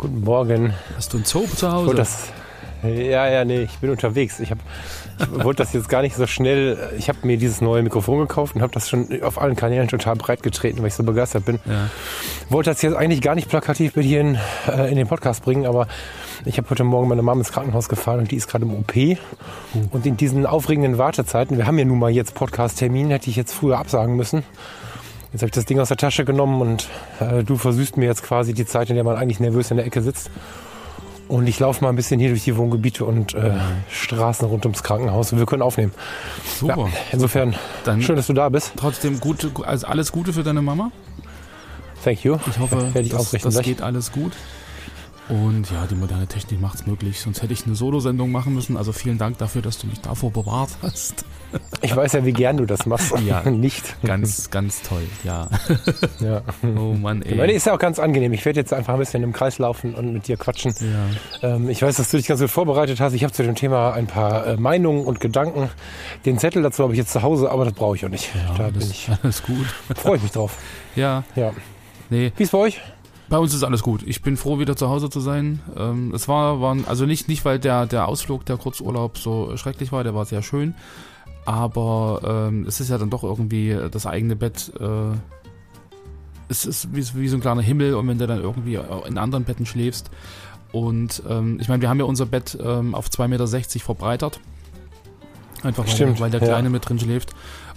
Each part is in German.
Guten Morgen. Hast du ein Zoo zu Hause? Das, ja, ja, nee, ich bin unterwegs. Ich, hab, ich wollte das jetzt gar nicht so schnell. Ich habe mir dieses neue Mikrofon gekauft und habe das schon auf allen Kanälen total breit getreten, weil ich so begeistert bin. Ja. Wollte das jetzt eigentlich gar nicht plakativ mit hier in, äh, in den Podcast bringen, aber ich habe heute Morgen meine Mama ins Krankenhaus gefahren und die ist gerade im OP. Uh. Und in diesen aufregenden Wartezeiten, wir haben ja nun mal jetzt Podcast-Termin, hätte ich jetzt früher absagen müssen. Jetzt habe ich das Ding aus der Tasche genommen und äh, du versüßt mir jetzt quasi die Zeit, in der man eigentlich nervös in der Ecke sitzt. Und ich laufe mal ein bisschen hier durch die Wohngebiete und äh, Straßen rund ums Krankenhaus und wir können aufnehmen. Super. Ja, insofern, Dann schön, dass du da bist. Trotzdem gute, also alles Gute für deine Mama. Thank you. Ich hoffe, ich das, das geht alles gut. Und ja, die moderne Technik macht es möglich. Sonst hätte ich eine Solo-Sendung machen müssen. Also vielen Dank dafür, dass du mich davor bewahrt hast. Ich weiß ja, wie gern du das machst. Ja, nicht. Ganz, ganz toll, ja. ja. Oh Mann, ey. Meine ist ja auch ganz angenehm. Ich werde jetzt einfach ein bisschen im Kreis laufen und mit dir quatschen. Ja. Ähm, ich weiß, dass du dich ganz gut vorbereitet hast. Ich habe zu dem Thema ein paar äh, Meinungen und Gedanken. Den Zettel dazu habe ich jetzt zu Hause, aber das brauche ich auch nicht. Ja, da bin ich. Alles gut. Freue ich mich drauf. Ja. Ja. Nee. Wie ist bei euch? Bei uns ist alles gut. Ich bin froh, wieder zu Hause zu sein. Ähm, es war, waren, also nicht, nicht, weil der, der Ausflug, der Kurzurlaub so schrecklich war, der war sehr schön. Aber ähm, es ist ja dann doch irgendwie das eigene Bett. Äh, es ist wie, wie so ein kleiner Himmel und wenn du dann irgendwie in anderen Betten schläfst. Und ähm, ich meine, wir haben ja unser Bett ähm, auf 2,60 Meter verbreitert. Einfach weil, Stimmt, weil der Kleine ja. mit drin schläft.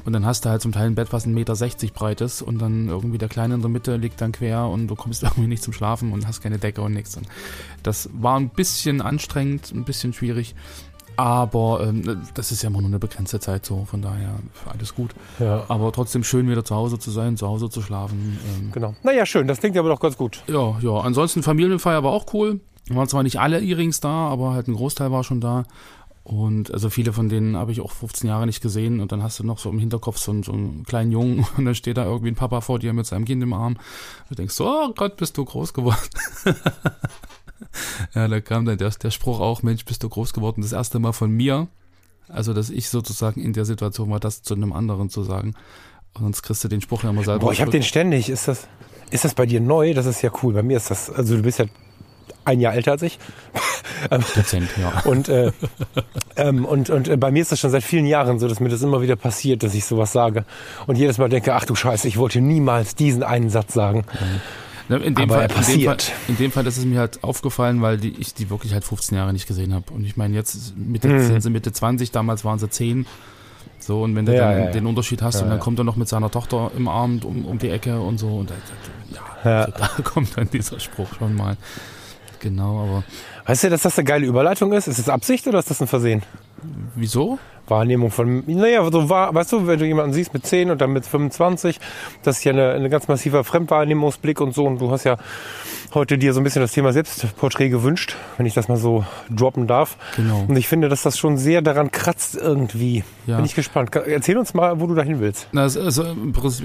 Und dann hast du halt zum Teil ein Bett, was 1,60 Meter breit ist und dann irgendwie der Kleine in der Mitte liegt dann quer und du kommst irgendwie nicht zum Schlafen und hast keine Decke und nichts. Und das war ein bisschen anstrengend, ein bisschen schwierig. Aber ähm, das ist ja immer nur eine begrenzte Zeit so, von daher alles gut. Ja. Aber trotzdem schön wieder zu Hause zu sein, zu Hause zu schlafen. Ähm. Genau. Naja, schön, das klingt aber doch ganz gut. Ja, ja. Ansonsten Familienfeier war auch cool. Waren zwar nicht alle E-Rings da, aber halt ein Großteil war schon da. Und also viele von denen habe ich auch 15 Jahre nicht gesehen und dann hast du noch so im Hinterkopf so, einen, so einen kleinen Jungen und dann steht da irgendwie ein Papa vor dir mit seinem Kind im Arm. Und du denkst, oh Gott, bist du groß geworden. ja, da kam dann der, der Spruch auch, Mensch, bist du groß geworden, das erste Mal von mir. Also, dass ich sozusagen in der Situation war, das zu einem anderen zu sagen. Und sonst kriegst du den Spruch ja immer selber. Boah, ich habe den ständig. Ist das, ist das bei dir neu? Das ist ja cool. Bei mir ist das, also du bist ja ein Jahr älter als ich. Dezent, ja. Und, äh, ähm, und, und äh, bei mir ist das schon seit vielen Jahren so, dass mir das immer wieder passiert, dass ich sowas sage. Und jedes Mal denke, ach du Scheiße, ich wollte niemals diesen einen Satz sagen. Ja. In dem, Aber Fall, in, dem Fall, in dem Fall ist es mir halt aufgefallen, weil die, ich die wirklich halt 15 Jahre nicht gesehen habe. Und ich meine, jetzt Mitte, hm. sind sie Mitte 20, damals waren sie 10. So, und wenn du ja, dann ja, den Unterschied hast und dann kommt er noch mit seiner Tochter im Arm um, um die Ecke und so. Und ja, also da kommt dann dieser Spruch schon mal. Genau, aber. Weißt du, dass das eine geile Überleitung ist? Ist das Absicht oder ist das ein Versehen? Wieso? Wahrnehmung von, naja, so war, weißt du, wenn du jemanden siehst mit 10 und dann mit 25, das ist ja eine, eine ganz massiver Fremdwahrnehmungsblick und so. Und du hast ja heute dir so ein bisschen das Thema Selbstporträt gewünscht, wenn ich das mal so droppen darf. Genau. Und ich finde, dass das schon sehr daran kratzt irgendwie. Ja. Bin ich gespannt. Erzähl uns mal, wo du dahin willst. Na, also,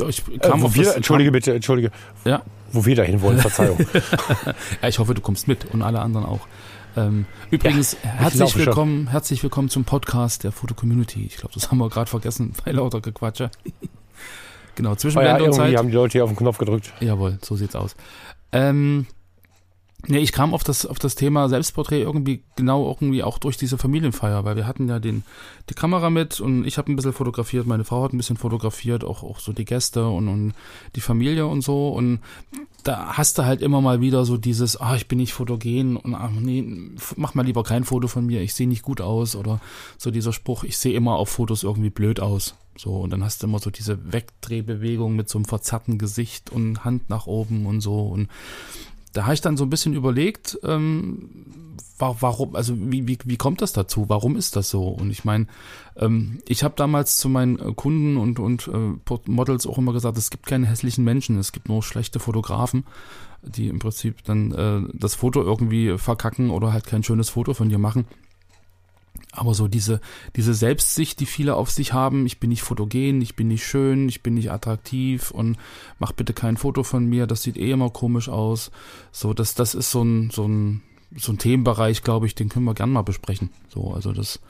ich kam äh, auf wir, das, Entschuldige bitte, entschuldige. Ja. Wo wir dahin wollen, Verzeihung. ja, ich hoffe, du kommst mit und alle anderen auch. Ähm, übrigens, ja, herzlich willkommen, schon. herzlich willkommen zum Podcast der Foto Community. Ich glaube, das haben wir gerade vergessen bei lauter Gequatsche. genau, zwischen oh ja, und Zeit. haben die Leute hier auf den Knopf gedrückt. Jawohl, so sieht's aus. Ähm, Nee, ich kam auf das, auf das Thema Selbstporträt irgendwie genau irgendwie auch durch diese Familienfeier, weil wir hatten ja den, die Kamera mit und ich habe ein bisschen fotografiert, meine Frau hat ein bisschen fotografiert, auch, auch so die Gäste und, und die Familie und so und da hast du halt immer mal wieder so dieses, ah, ich bin nicht fotogen und ach nee, mach mal lieber kein Foto von mir, ich sehe nicht gut aus oder so dieser Spruch, ich sehe immer auf Fotos irgendwie blöd aus. So, und dann hast du immer so diese Wegdrehbewegung mit so einem verzerrten Gesicht und Hand nach oben und so und da habe ich dann so ein bisschen überlegt, ähm, warum, also wie, wie, wie kommt das dazu? Warum ist das so? Und ich meine, ähm, ich habe damals zu meinen äh, Kunden und, und äh, Models auch immer gesagt, es gibt keine hässlichen Menschen, es gibt nur schlechte Fotografen, die im Prinzip dann äh, das Foto irgendwie verkacken oder halt kein schönes Foto von dir machen. Aber so diese, diese Selbstsicht, die viele auf sich haben, ich bin nicht fotogen, ich bin nicht schön, ich bin nicht attraktiv und mach bitte kein Foto von mir, das sieht eh immer komisch aus. So, das, das ist so ein, so ein, so ein Themenbereich, glaube ich, den können wir gern mal besprechen. So, also das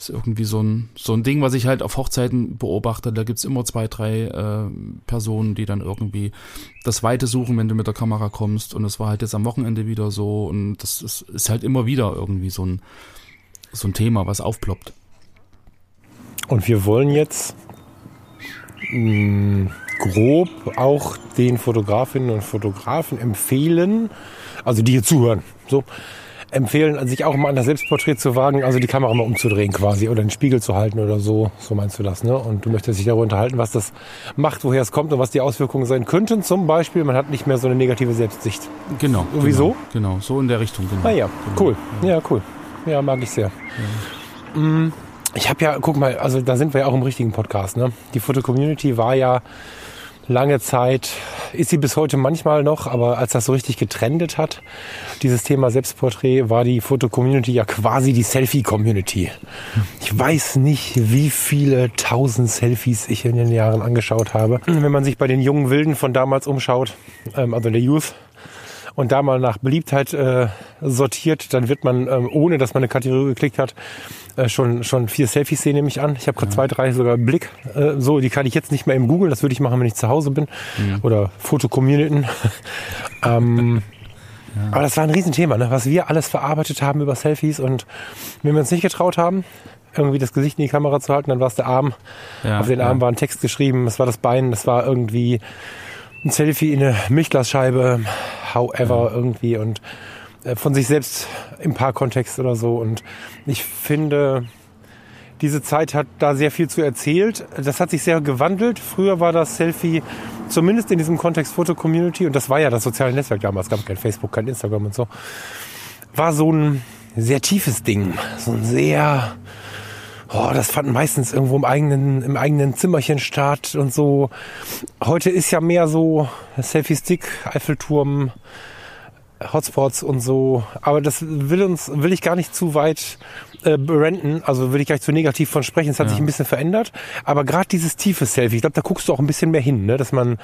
ist irgendwie so ein, so ein Ding, was ich halt auf Hochzeiten beobachte. Da gibt's immer zwei, drei äh, Personen, die dann irgendwie das Weite suchen, wenn du mit der Kamera kommst. Und es war halt jetzt am Wochenende wieder so. Und das ist, ist halt immer wieder irgendwie so ein, so ein Thema, was aufploppt. Und wir wollen jetzt mh, grob auch den Fotografinnen und Fotografen empfehlen, also die hier zuhören, so empfehlen, sich auch mal an das Selbstporträt zu wagen, also die Kamera mal umzudrehen quasi oder den Spiegel zu halten oder so. So meinst du das, ne? Und du möchtest dich darüber unterhalten, was das macht, woher es kommt und was die Auswirkungen sein könnten. Zum Beispiel, man hat nicht mehr so eine negative Selbstsicht. Genau. Wieso? Genau, genau, so in der Richtung. Genau. Ah ja, genau. cool. Ja, cool. Ja, mag ich sehr. Ja. Ich habe ja, guck mal, also da sind wir ja auch im richtigen Podcast. Ne? Die Foto-Community war ja lange Zeit, ist sie bis heute manchmal noch, aber als das so richtig getrendet hat, dieses Thema Selbstporträt, war die Foto-Community ja quasi die Selfie-Community. Ich weiß nicht, wie viele tausend Selfies ich in den Jahren angeschaut habe. Wenn man sich bei den jungen Wilden von damals umschaut, ähm, also der Youth, und da mal nach Beliebtheit äh, sortiert, dann wird man, ähm, ohne dass man eine Kategorie geklickt hat, äh, schon, schon vier Selfies sehen, nehme ich an. Ich habe gerade ja. zwei, drei sogar im Blick. Äh, so, die kann ich jetzt nicht mehr im Google, das würde ich machen, wenn ich zu Hause bin. Ja. Oder Fotocommunity. ähm, ja. Aber das war ein Riesenthema, ne? was wir alles verarbeitet haben über Selfies und wenn wir uns nicht getraut haben, irgendwie das Gesicht in die Kamera zu halten, dann war es der Arm. Auf den Arm war ein Text geschrieben, es war das Bein, es war irgendwie ein Selfie in eine Milchglasscheibe, however, irgendwie und äh, von sich selbst im Paarkontext oder so. Und ich finde, diese Zeit hat da sehr viel zu erzählt. Das hat sich sehr gewandelt. Früher war das Selfie zumindest in diesem Kontext Foto-Community und das war ja das soziale Netzwerk damals, es gab kein Facebook, kein Instagram und so, war so ein sehr tiefes Ding, so ein sehr oh, das fand meistens irgendwo im eigenen, im eigenen Zimmerchen statt und so. Heute ist ja mehr so Selfie-Stick, Eiffelturm, Hotspots und so. Aber das will uns, will ich gar nicht zu weit äh, branden, also will ich gleich zu negativ von sprechen, es hat ja. sich ein bisschen verändert, aber gerade dieses tiefe Selfie, ich glaube, da guckst du auch ein bisschen mehr hin, ne? dass man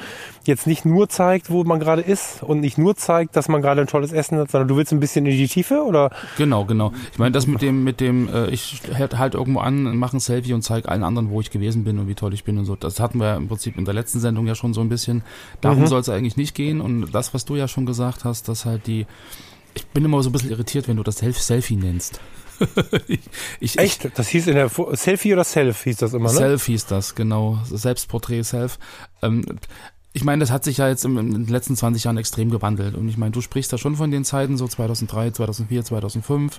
jetzt nicht nur zeigt, wo man gerade ist und nicht nur zeigt, dass man gerade ein tolles Essen hat, sondern du willst ein bisschen in die Tiefe, oder? Genau, genau. Ich meine, das mit dem, mit dem, äh, ich halt, halt irgendwo an, mache ein Selfie und zeige allen anderen, wo ich gewesen bin und wie toll ich bin und so, das hatten wir im Prinzip in der letzten Sendung ja schon so ein bisschen. Darum mhm. soll es eigentlich nicht gehen und das, was du ja schon gesagt hast, dass halt die, ich bin immer so ein bisschen irritiert, wenn du das Selfie nennst. ich, ich, Echt? Das hieß in der Selfie oder Self hieß das immer, ne? Self hieß das, genau. Selbstporträt Self. Ähm, ich meine, das hat sich ja jetzt in den letzten 20 Jahren extrem gewandelt. Und ich meine, du sprichst da schon von den Zeiten, so 2003, 2004, 2005,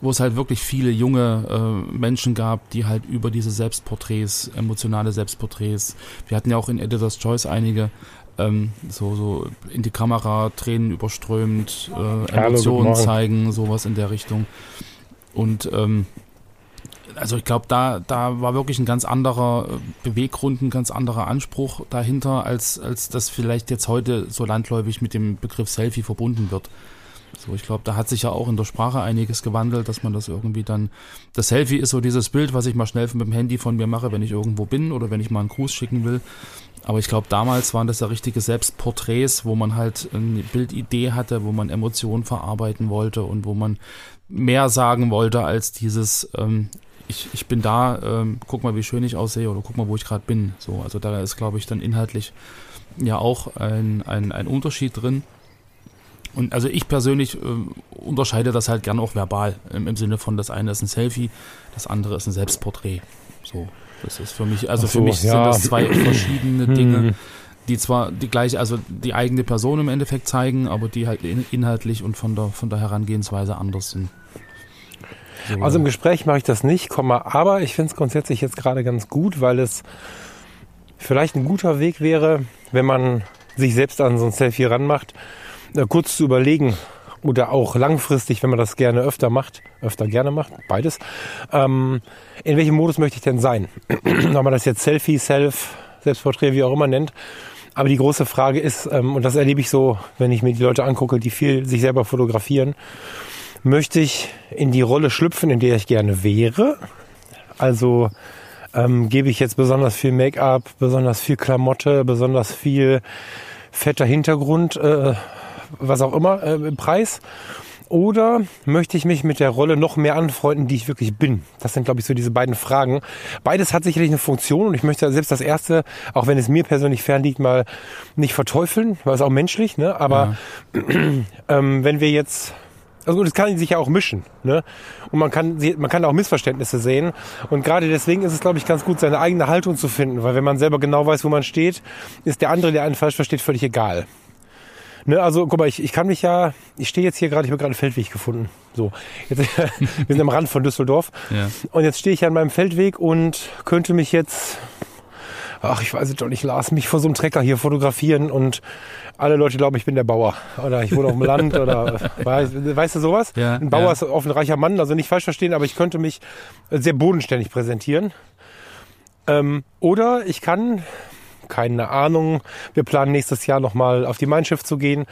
wo es halt wirklich viele junge äh, Menschen gab, die halt über diese Selbstporträts, emotionale Selbstporträts, wir hatten ja auch in Editor's Choice einige, ähm, so, so in die Kamera, Tränen überströmt, äh, Emotionen zeigen, sowas in der Richtung. Und ähm, also ich glaube, da, da war wirklich ein ganz anderer äh, Beweggrund, ein ganz anderer Anspruch dahinter, als, als das vielleicht jetzt heute so landläufig mit dem Begriff Selfie verbunden wird. So, ich glaube, da hat sich ja auch in der Sprache einiges gewandelt, dass man das irgendwie dann. Das Selfie ist so dieses Bild, was ich mal schnell mit dem Handy von mir mache, wenn ich irgendwo bin oder wenn ich mal einen Gruß schicken will. Aber ich glaube, damals waren das ja richtige Selbstporträts, wo man halt eine Bildidee hatte, wo man Emotionen verarbeiten wollte und wo man mehr sagen wollte als dieses, ähm, ich, ich bin da, ähm, guck mal, wie schön ich aussehe oder guck mal, wo ich gerade bin. So, also da ist, glaube ich, dann inhaltlich ja auch ein, ein, ein Unterschied drin. Und also ich persönlich äh, unterscheide das halt gern auch verbal, im, im, Sinne von das eine ist ein Selfie, das andere ist ein Selbstporträt. So, das ist für mich, also so, für mich ja. sind das zwei verschiedene Dinge. Hm die zwar die gleiche, also die eigene Person im Endeffekt zeigen, aber die halt inhaltlich und von der, von der Herangehensweise anders sind. So. Also im Gespräch mache ich das nicht, aber ich finde es grundsätzlich jetzt gerade ganz gut, weil es vielleicht ein guter Weg wäre, wenn man sich selbst an so ein Selfie ranmacht, äh, kurz zu überlegen oder auch langfristig, wenn man das gerne öfter macht, öfter gerne macht, beides, ähm, in welchem Modus möchte ich denn sein? Ob man das jetzt Selfie, Self, Selbstporträt, wie auch immer nennt. Aber die große Frage ist, ähm, und das erlebe ich so, wenn ich mir die Leute angucke, die viel sich selber fotografieren, möchte ich in die Rolle schlüpfen, in der ich gerne wäre? Also ähm, gebe ich jetzt besonders viel Make-up, besonders viel Klamotte, besonders viel fetter Hintergrund, äh, was auch immer, äh, im Preis? Oder möchte ich mich mit der Rolle noch mehr anfreunden, die ich wirklich bin? Das sind, glaube ich, so diese beiden Fragen. Beides hat sicherlich eine Funktion und ich möchte selbst das erste, auch wenn es mir persönlich fernliegt, mal nicht verteufeln, weil es auch menschlich, ne? Aber ja. ähm, wenn wir jetzt also gut, es kann sich ja auch mischen. Ne? Und man kann, man kann auch Missverständnisse sehen. Und gerade deswegen ist es, glaube ich, ganz gut, seine eigene Haltung zu finden. Weil wenn man selber genau weiß, wo man steht, ist der andere, der einen falsch versteht, völlig egal. Ne, also guck mal, ich, ich kann mich ja, ich stehe jetzt hier gerade, ich habe gerade einen Feldweg gefunden. So, jetzt, wir sind am Rand von Düsseldorf. Ja. Und jetzt stehe ich an meinem Feldweg und könnte mich jetzt ach, ich weiß es doch nicht, Lars, mich vor so einem Trecker hier fotografieren und alle Leute glauben, ich bin der Bauer oder ich wohne auf dem Land oder weißt, weißt du sowas? Ja, ein Bauer ja. ist oft ein reicher Mann, also nicht falsch verstehen, aber ich könnte mich sehr bodenständig präsentieren. Ähm, oder ich kann, keine Ahnung, wir planen nächstes Jahr nochmal auf die Mein Schiff zu gehen.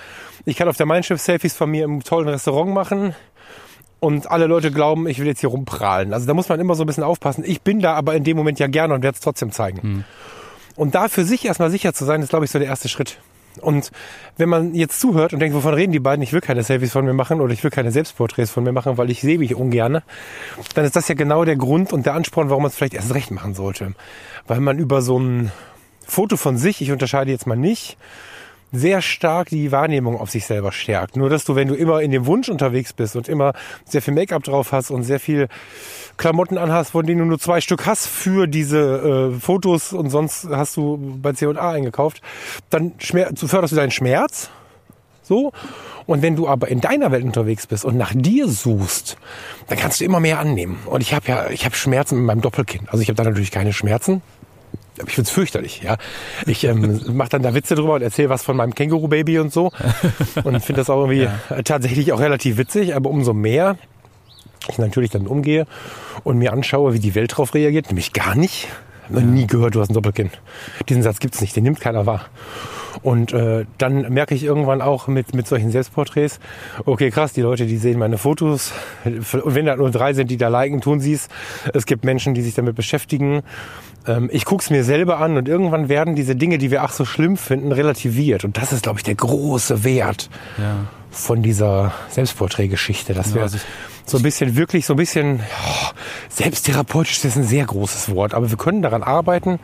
Ich kann auf der Mein Schiff Selfies von mir im tollen Restaurant machen und alle Leute glauben, ich will jetzt hier rumprahlen. Also da muss man immer so ein bisschen aufpassen. Ich bin da aber in dem Moment ja gerne und werde es trotzdem zeigen. Hm. Und da für sich erstmal sicher zu sein, ist, glaube ich, so der erste Schritt. Und wenn man jetzt zuhört und denkt, wovon reden die beiden, ich will keine Selfies von mir machen oder ich will keine Selbstporträts von mir machen, weil ich sehe mich ungerne, dann ist das ja genau der Grund und der Ansporn, warum man es vielleicht erst recht machen sollte. Weil man über so ein Foto von sich, ich unterscheide jetzt mal nicht, sehr stark die Wahrnehmung auf sich selber stärkt. Nur dass du, wenn du immer in dem Wunsch unterwegs bist und immer sehr viel Make-up drauf hast und sehr viel Klamotten anhast, von denen du nur zwei Stück hast für diese äh, Fotos und sonst hast du bei C&A eingekauft, dann förderst du deinen Schmerz. So. Und wenn du aber in deiner Welt unterwegs bist und nach dir suchst, dann kannst du immer mehr annehmen. Und ich habe ja, ich habe Schmerzen mit meinem Doppelkinn. Also ich habe da natürlich keine Schmerzen ich find's fürchterlich, ja. Ich ähm, mache dann da Witze drüber und erzähle was von meinem Känguru-Baby und so. Und finde das auch irgendwie ja. tatsächlich auch relativ witzig, aber umso mehr ich natürlich dann umgehe und mir anschaue, wie die Welt darauf reagiert, nämlich gar nicht. Ich habe noch nie gehört, du hast ein Doppelkinn. Diesen Satz gibt's nicht, den nimmt keiner wahr. Und äh, dann merke ich irgendwann auch mit, mit solchen Selbstporträts, okay, krass, die Leute, die sehen meine Fotos. Und wenn da nur drei sind, die da liken, tun sie es. Es gibt Menschen, die sich damit beschäftigen. Ähm, ich gucke es mir selber an und irgendwann werden diese Dinge, die wir ach so schlimm finden, relativiert. Und das ist, glaube ich, der große Wert ja. von dieser Selbstporträtgeschichte, dass ja, wir also so ein bisschen wirklich so ein bisschen oh, selbsttherapeutisch das ist ein sehr großes Wort, aber wir können daran arbeiten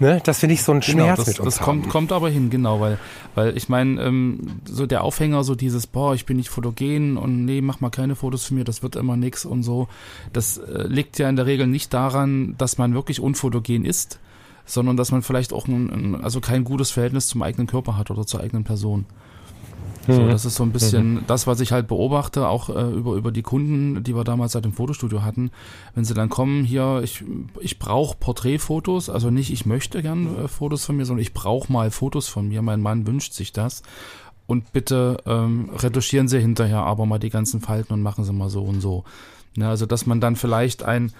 Ne, dass wir nicht so einen genau, Schmerz das, mit uns das haben. kommt, kommt aber hin, genau, weil, weil ich meine, ähm, so der Aufhänger, so dieses, boah, ich bin nicht fotogen und nee, mach mal keine Fotos für mir, das wird immer nix und so. Das äh, liegt ja in der Regel nicht daran, dass man wirklich unfotogen ist, sondern dass man vielleicht auch ein, ein, also kein gutes Verhältnis zum eigenen Körper hat oder zur eigenen Person. So, mhm. das ist so ein bisschen mhm. das, was ich halt beobachte, auch äh, über, über die Kunden, die wir damals seit dem Fotostudio hatten. Wenn sie dann kommen, hier, ich, ich brauche Porträtfotos, also nicht, ich möchte gern äh, Fotos von mir, sondern ich brauche mal Fotos von mir. Mein Mann wünscht sich das. Und bitte ähm, retuschieren Sie hinterher aber mal die ganzen Falten und machen Sie mal so und so. Ja, also, dass man dann vielleicht ein,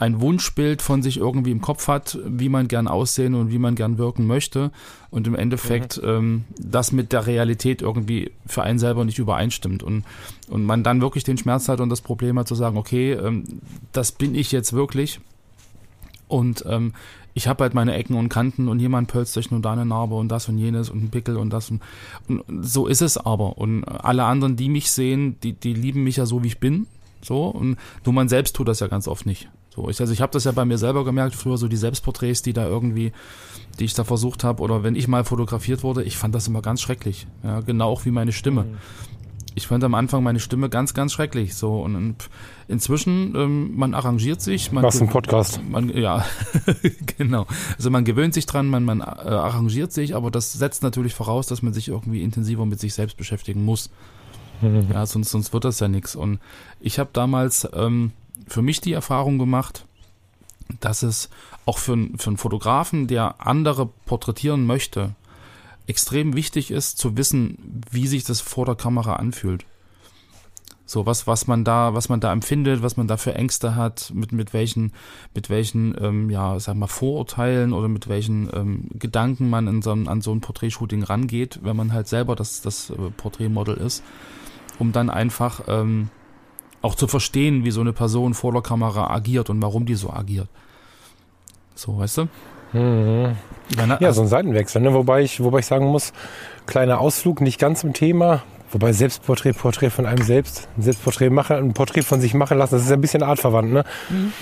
ein Wunschbild von sich irgendwie im Kopf hat, wie man gern aussehen und wie man gern wirken möchte. Und im Endeffekt mhm. ähm, das mit der Realität irgendwie für einen selber nicht übereinstimmt. Und, und man dann wirklich den Schmerz hat und das Problem hat zu sagen, okay, ähm, das bin ich jetzt wirklich. Und ähm, ich habe halt meine Ecken und Kanten und jemand pölzt sich nur da eine Narbe und das und jenes und ein Pickel und das und, und so ist es aber. Und alle anderen, die mich sehen, die, die lieben mich ja so, wie ich bin. So. Und nur man selbst tut das ja ganz oft nicht. So, ich, also ich habe das ja bei mir selber gemerkt, früher so die Selbstporträts, die da irgendwie, die ich da versucht habe, oder wenn ich mal fotografiert wurde, ich fand das immer ganz schrecklich. Ja, genau auch wie meine Stimme. Mhm. Ich fand am Anfang meine Stimme ganz, ganz schrecklich. So und inzwischen, ähm, man arrangiert sich. Man Was ein Podcast. Man, ja, genau. Also man gewöhnt sich dran, man, man äh, arrangiert sich, aber das setzt natürlich voraus, dass man sich irgendwie intensiver mit sich selbst beschäftigen muss. Mhm. Ja, sonst, sonst wird das ja nichts. Und ich habe damals ähm, für mich die Erfahrung gemacht, dass es auch für, für einen Fotografen, der andere porträtieren möchte, extrem wichtig ist, zu wissen, wie sich das vor der Kamera anfühlt. So, was, was man da, was man da empfindet, was man da für Ängste hat, mit, mit welchen, mit welchen, ähm, ja, sag mal, Vorurteilen oder mit welchen ähm, Gedanken man in so, an so ein Porträtshooting rangeht, wenn man halt selber das, das äh, Porträtmodel ist, um dann einfach ähm, auch zu verstehen, wie so eine Person vor der Kamera agiert und warum die so agiert. So, weißt du? Mhm. Ja, so ein Seitenwechsel, ne? wobei ich, wobei ich sagen muss, kleiner Ausflug, nicht ganz im Thema, Wobei Selbstporträt, Porträt von einem selbst, ein Selbstporträt machen, ein Porträt von sich machen lassen, das ist ein bisschen artverwandt. Ne? Mhm.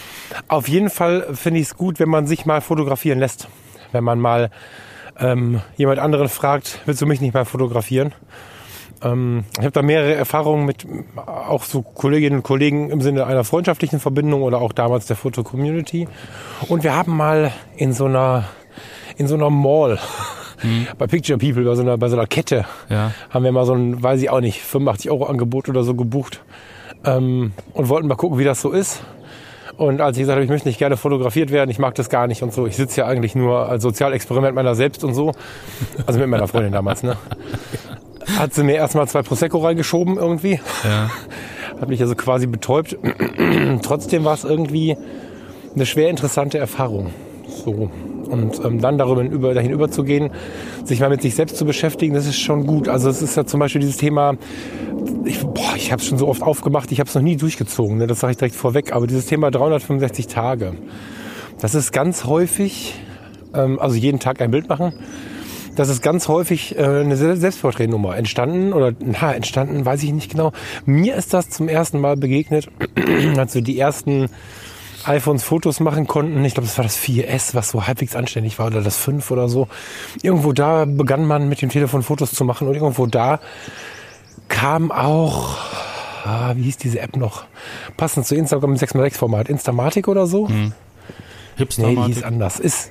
Auf jeden Fall finde ich es gut, wenn man sich mal fotografieren lässt. Wenn man mal ähm, jemand anderen fragt, willst du mich nicht mal fotografieren? Ähm, ich habe da mehrere Erfahrungen mit auch so Kolleginnen und Kollegen im Sinne einer freundschaftlichen Verbindung oder auch damals der Foto-Community. Und wir haben mal in so einer in so einer Mall mhm. bei Picture People, bei so einer, bei so einer Kette, ja. haben wir mal so ein, weiß ich auch nicht, 85 Euro Angebot oder so gebucht ähm, und wollten mal gucken, wie das so ist. Und als ich gesagt habe, ich möchte nicht gerne fotografiert werden, ich mag das gar nicht und so, ich sitze ja eigentlich nur als Sozialexperiment meiner selbst und so, also mit meiner Freundin damals, ne? Hat sie mir erstmal zwei Prosecco reingeschoben irgendwie. Ja. Hat mich also quasi betäubt. Trotzdem war es irgendwie eine schwer interessante Erfahrung. So. Und ähm, dann darüber über, dahin überzugehen, sich mal mit sich selbst zu beschäftigen, das ist schon gut. Also es ist ja zum Beispiel dieses Thema, ich, boah, ich habe es schon so oft aufgemacht, ich habe es noch nie durchgezogen, ne? das sage ich direkt vorweg, aber dieses Thema 365 Tage, das ist ganz häufig, ähm, also jeden Tag ein Bild machen, das ist ganz häufig äh, eine Selbstporträtnummer entstanden oder na, entstanden, weiß ich nicht genau. Mir ist das zum ersten Mal begegnet, als so die ersten iPhones Fotos machen konnten. Ich glaube, das war das 4S, was so halbwegs anständig war, oder das 5 oder so. Irgendwo da begann man mit dem Telefon Fotos zu machen und irgendwo da kam auch, ah, wie hieß diese App noch? Passend zu Instagram im 6x6-Format. Instamatic oder so? Hm. Hipstermatic. Nee, die hieß anders. Ist,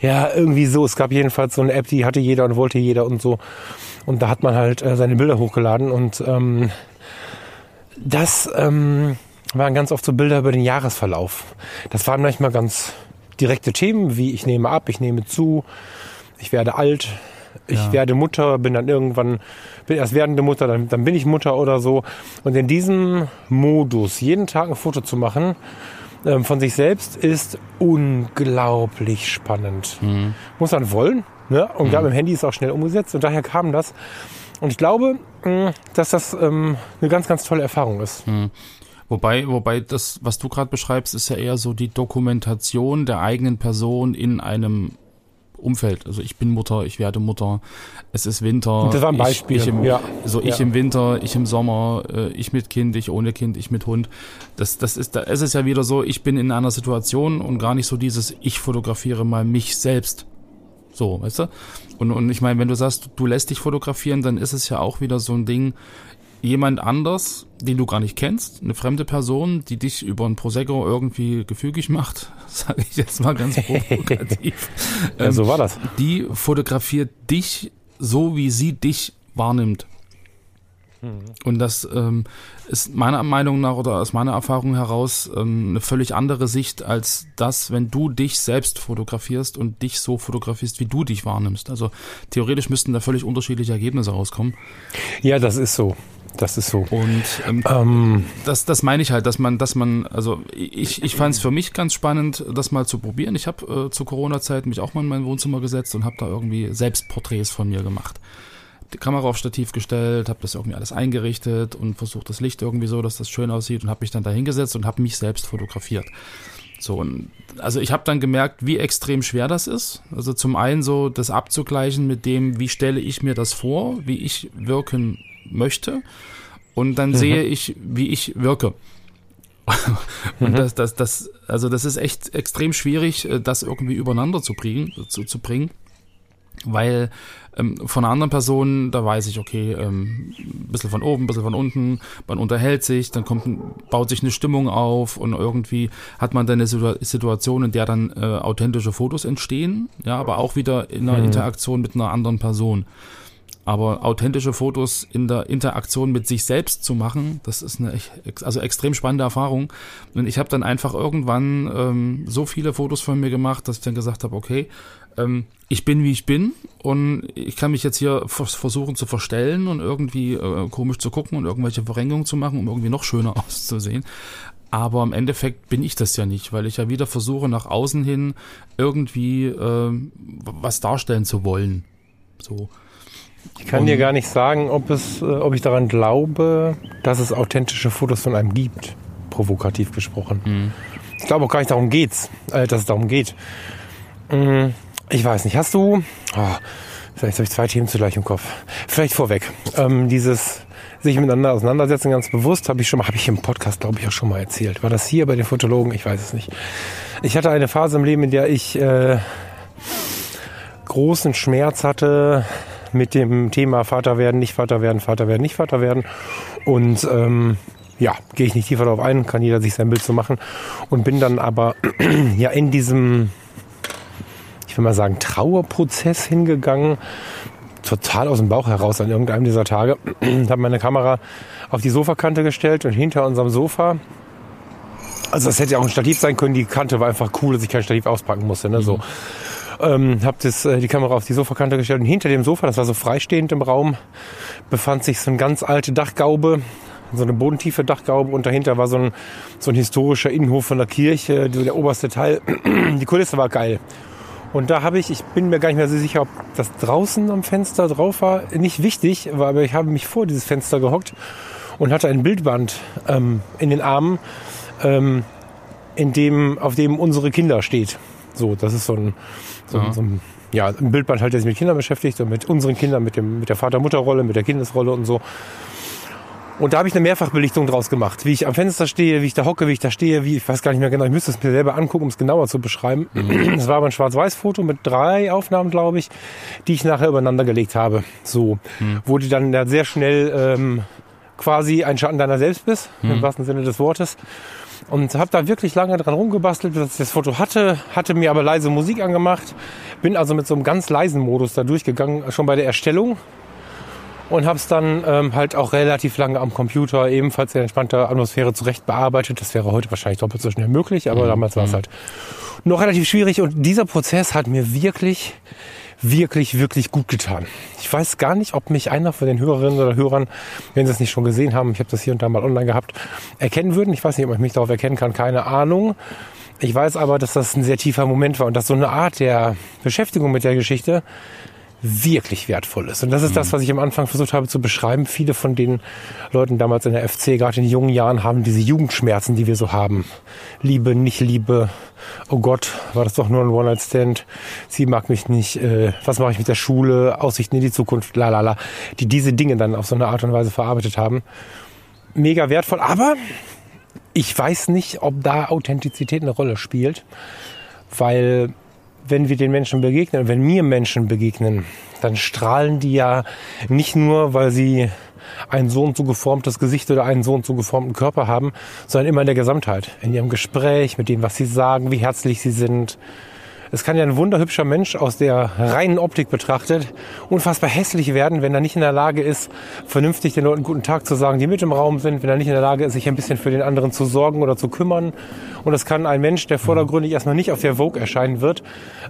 ja, irgendwie so. Es gab jedenfalls so eine App, die hatte jeder und wollte jeder und so. Und da hat man halt äh, seine Bilder hochgeladen und ähm, das ähm, waren ganz oft so Bilder über den Jahresverlauf. Das waren manchmal ganz direkte Themen, wie ich nehme ab, ich nehme zu, ich werde alt, ich ja. werde Mutter, bin dann irgendwann, bin erst werdende Mutter, dann, dann bin ich Mutter oder so. Und in diesem Modus jeden Tag ein Foto zu machen ähm, von sich selbst ist unglaublich spannend. Mhm. Muss man wollen. Ne? Und mhm. gerade mit dem Handy ist auch schnell umgesetzt und daher kam das. Und ich glaube, dass das ähm, eine ganz, ganz tolle Erfahrung ist. Mhm. Wobei, wobei das, was du gerade beschreibst, ist ja eher so die Dokumentation der eigenen Person in einem Umfeld. Also ich bin Mutter, ich werde Mutter, es ist Winter. Das war ein Beispiel. Ich, ich im, ja. So ich ja. im Winter, ich im Sommer, äh, ich mit Kind, ich ohne Kind, ich mit Hund. Das, das ist, da ist es ja wieder so, ich bin in einer Situation und gar nicht so dieses, ich fotografiere mal mich selbst. So, weißt du? Und, und ich meine, wenn du sagst, du lässt dich fotografieren, dann ist es ja auch wieder so ein Ding, jemand anders, den du gar nicht kennst, eine fremde Person, die dich über ein Prosecco irgendwie gefügig macht, sage ich jetzt mal ganz provokativ. ja, so war das. Ähm, die fotografiert dich so, wie sie dich wahrnimmt. Mhm. Und das ähm, ist meiner Meinung nach oder aus meiner Erfahrung heraus ähm, eine völlig andere Sicht als das, wenn du dich selbst fotografierst und dich so fotografierst, wie du dich wahrnimmst. Also theoretisch müssten da völlig unterschiedliche Ergebnisse rauskommen. Ja, das ist so. Das ist so. Und ähm, ähm, das, das meine ich halt, dass man, dass man, also ich, ich fand es für mich ganz spannend, das mal zu probieren. Ich habe äh, zu Corona-Zeit mich auch mal in mein Wohnzimmer gesetzt und habe da irgendwie selbst Porträts von mir gemacht. Die Kamera auf Stativ gestellt, habe das irgendwie alles eingerichtet und versucht das Licht irgendwie so, dass das schön aussieht und habe mich dann da hingesetzt und habe mich selbst fotografiert. So, und also ich habe dann gemerkt, wie extrem schwer das ist. Also zum einen so das abzugleichen mit dem, wie stelle ich mir das vor, wie ich wirken möchte und dann mhm. sehe ich, wie ich wirke. und mhm. das, das, das, also das ist echt extrem schwierig, äh, das irgendwie übereinander zu bringen, zu, zu bringen. Weil ähm, von einer anderen Person, da weiß ich, okay, ähm, ein bisschen von oben, ein bisschen von unten, man unterhält sich, dann kommt, baut sich eine Stimmung auf und irgendwie hat man dann eine Situation, in der dann äh, authentische Fotos entstehen, ja, aber auch wieder in einer mhm. Interaktion mit einer anderen Person. Aber authentische Fotos in der Interaktion mit sich selbst zu machen, das ist eine also extrem spannende Erfahrung. Und ich habe dann einfach irgendwann ähm, so viele Fotos von mir gemacht, dass ich dann gesagt habe, okay, ähm, ich bin wie ich bin und ich kann mich jetzt hier versuchen zu verstellen und irgendwie äh, komisch zu gucken und irgendwelche Verrenkungen zu machen, um irgendwie noch schöner auszusehen. Aber im Endeffekt bin ich das ja nicht, weil ich ja wieder versuche, nach außen hin irgendwie äh, was darstellen zu wollen. So. Ich kann Und dir gar nicht sagen, ob, es, äh, ob ich daran glaube, dass es authentische Fotos von einem gibt. Provokativ gesprochen. Mhm. Ich glaube auch gar nicht darum geht's, äh, dass es darum geht. Mhm. Ich weiß nicht. Hast du? Oh, vielleicht habe ich zwei Themen zugleich im Kopf. Vielleicht vorweg. Ähm, dieses sich miteinander auseinandersetzen, ganz bewusst, habe ich schon mal, habe ich im Podcast, glaube ich, auch schon mal erzählt. War das hier bei den Fotologen? Ich weiß es nicht. Ich hatte eine Phase im Leben, in der ich äh, großen Schmerz hatte mit dem Thema Vater werden, nicht Vater werden, Vater werden, nicht Vater werden. Und ähm, ja, gehe ich nicht tiefer darauf ein, kann jeder sich sein Bild so machen. Und bin dann aber ja in diesem, ich will mal sagen, Trauerprozess hingegangen, total aus dem Bauch heraus an irgendeinem dieser Tage. habe meine Kamera auf die Sofakante gestellt und hinter unserem Sofa also das hätte ja auch ein Stativ sein können. Die Kante war einfach cool, dass ich kein Stativ auspacken musste. Ne? Mhm. So. Ähm, hab das, äh, die Kamera auf die Sofakante gestellt und hinter dem Sofa, das war so freistehend im Raum, befand sich so eine ganz alte Dachgaube, so eine bodentiefe Dachgaube und dahinter war so ein, so ein historischer Innenhof von der Kirche, der oberste Teil. Die Kulisse war geil. Und da habe ich, ich bin mir gar nicht mehr so sicher, ob das draußen am Fenster drauf war. Nicht wichtig, aber ich habe mich vor dieses Fenster gehockt und hatte ein Bildband ähm, in den Armen, ähm, in dem, auf dem unsere Kinder steht. So, das ist so ein, so, ja. so ein, ja, ein Bildband halt, der sich mit Kindern beschäftigt und mit unseren Kindern, mit, dem, mit der Vater-Mutter-Rolle, mit der Kindesrolle und so. Und da habe ich eine Mehrfachbelichtung draus gemacht, wie ich am Fenster stehe, wie ich da hocke, wie ich da stehe, wie ich weiß gar nicht mehr genau, ich müsste es mir selber angucken, um es genauer zu beschreiben. Mhm. Es war aber ein Schwarz-Weiß-Foto mit drei Aufnahmen, glaube ich, die ich nachher übereinander gelegt habe. So, mhm. wo du dann sehr schnell ähm, quasi ein Schatten deiner selbst bist, mhm. im wahrsten Sinne des Wortes. Und habe da wirklich lange dran rumgebastelt, bis ich das Foto hatte, hatte mir aber leise Musik angemacht, bin also mit so einem ganz leisen Modus da durchgegangen, schon bei der Erstellung und habe es dann ähm, halt auch relativ lange am Computer ebenfalls in entspannter Atmosphäre zurecht bearbeitet. Das wäre heute wahrscheinlich doppelt so schnell möglich, aber mhm. damals war es mhm. halt noch relativ schwierig und dieser Prozess hat mir wirklich wirklich, wirklich gut getan. Ich weiß gar nicht, ob mich einer von den Hörerinnen oder Hörern, wenn sie es nicht schon gesehen haben, ich habe das hier und da mal online gehabt, erkennen würden. Ich weiß nicht, ob ich mich darauf erkennen kann, keine Ahnung. Ich weiß aber, dass das ein sehr tiefer Moment war und dass so eine Art der Beschäftigung mit der Geschichte wirklich wertvoll ist. Und das ist mhm. das, was ich am Anfang versucht habe zu beschreiben. Viele von den Leuten damals in der FC, gerade in jungen Jahren, haben diese Jugendschmerzen, die wir so haben. Liebe, nicht Liebe. Oh Gott, war das doch nur ein One-Night-Stand. Sie mag mich nicht. Äh, was mache ich mit der Schule? Aussichten in die Zukunft. Lalala. Die diese Dinge dann auf so eine Art und Weise verarbeitet haben. Mega wertvoll. Aber ich weiß nicht, ob da Authentizität eine Rolle spielt. Weil wenn wir den Menschen begegnen, wenn mir Menschen begegnen, dann strahlen die ja nicht nur, weil sie ein so und so geformtes Gesicht oder einen so und so geformten Körper haben, sondern immer in der Gesamtheit. In ihrem Gespräch, mit dem, was sie sagen, wie herzlich sie sind, es kann ja ein wunderhübscher Mensch aus der reinen Optik betrachtet unfassbar hässlich werden, wenn er nicht in der Lage ist, vernünftig den Leuten guten Tag zu sagen, die mit im Raum sind, wenn er nicht in der Lage ist, sich ein bisschen für den anderen zu sorgen oder zu kümmern. Und es kann ein Mensch, der vordergründig erstmal nicht auf der Vogue erscheinen wird,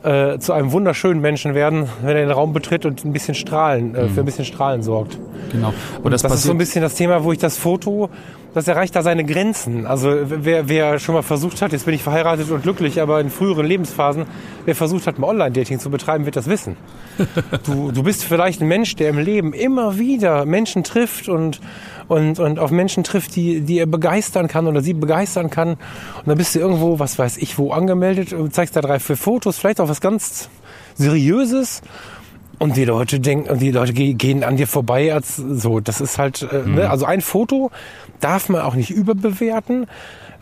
äh, zu einem wunderschönen Menschen werden, wenn er den Raum betritt und ein bisschen strahlen, äh, für ein bisschen Strahlen sorgt. Genau. Und das, das ist so ein bisschen das Thema, wo ich das Foto das erreicht da seine Grenzen. Also wer, wer schon mal versucht hat, jetzt bin ich verheiratet und glücklich, aber in früheren Lebensphasen, wer versucht hat, mal Online-Dating zu betreiben, wird das wissen. Du, du bist vielleicht ein Mensch, der im Leben immer wieder Menschen trifft und, und, und auf Menschen trifft, die, die er begeistern kann oder sie begeistern kann. Und dann bist du irgendwo, was weiß ich, wo angemeldet und zeigst da drei, vier Fotos, vielleicht auch was ganz Seriöses. Und die Leute denken, und die Leute gehen an dir vorbei als so. Das ist halt, äh, ne? mhm. ne? also ein Foto darf man auch nicht überbewerten,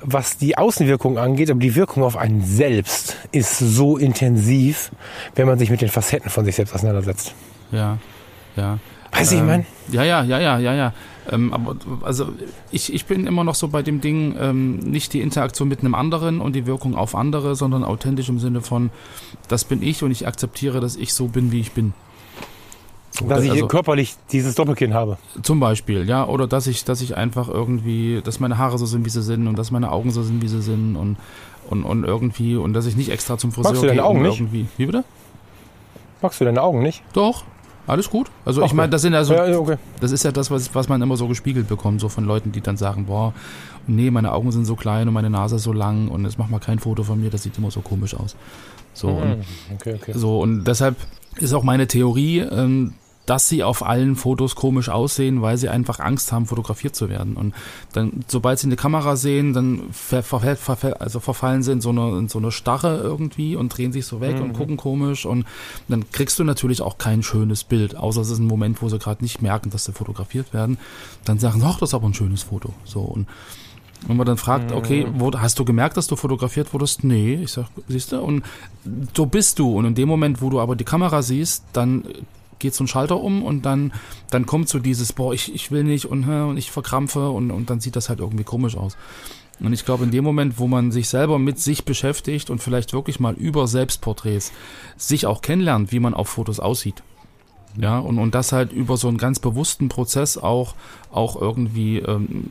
was die Außenwirkung angeht, aber die Wirkung auf einen selbst ist so intensiv, wenn man sich mit den Facetten von sich selbst auseinandersetzt. Ja, ja. Weiß ähm, ich, mein? Ja, ja, ja, ja, ja, ja. Ähm, aber also ich, ich bin immer noch so bei dem Ding, ähm, nicht die Interaktion mit einem anderen und die Wirkung auf andere, sondern authentisch im Sinne von, das bin ich und ich akzeptiere, dass ich so bin, wie ich bin. Dass ich also, körperlich dieses Doppelkinn habe. Zum Beispiel, ja, oder dass ich, dass ich einfach irgendwie, dass meine Haare so sind, wie sie sind und dass meine Augen so sind, wie sie sind und, und, und irgendwie, und dass ich nicht extra zum Friseur Magst du deine Augen nicht? Irgendwie. Wie bitte? Magst du deine Augen nicht? Doch, alles gut. Also okay. ich meine, das sind also, ja, okay. das ist ja das, was, was man immer so gespiegelt bekommt, so von Leuten, die dann sagen, boah, nee, meine Augen sind so klein und meine Nase ist so lang und jetzt mach mal kein Foto von mir, das sieht immer so komisch aus. So, mhm. und, okay, okay. so und deshalb ist auch meine Theorie, ähm, dass sie auf allen Fotos komisch aussehen, weil sie einfach Angst haben, fotografiert zu werden. Und dann, sobald sie eine Kamera sehen, dann ver, ver, ver, also verfallen sie in so, eine, in so eine Starre irgendwie und drehen sich so weg mhm. und gucken komisch. Und dann kriegst du natürlich auch kein schönes Bild, außer es ist ein Moment, wo sie gerade nicht merken, dass sie fotografiert werden. Dann sagen sie, ach, das ist aber ein schönes Foto. So und wenn man dann fragt, okay, mhm. wo, hast du gemerkt, dass du fotografiert wurdest? Nee, ich sag, siehst du, und so bist du. Und in dem Moment, wo du aber die Kamera siehst, dann geht so ein Schalter um und dann, dann kommt so dieses, boah, ich, ich will nicht und, und ich verkrampfe und, und dann sieht das halt irgendwie komisch aus. Und ich glaube, in dem Moment, wo man sich selber mit sich beschäftigt und vielleicht wirklich mal über Selbstporträts sich auch kennenlernt, wie man auf Fotos aussieht. Ja, und, und das halt über so einen ganz bewussten Prozess auch, auch irgendwie ähm,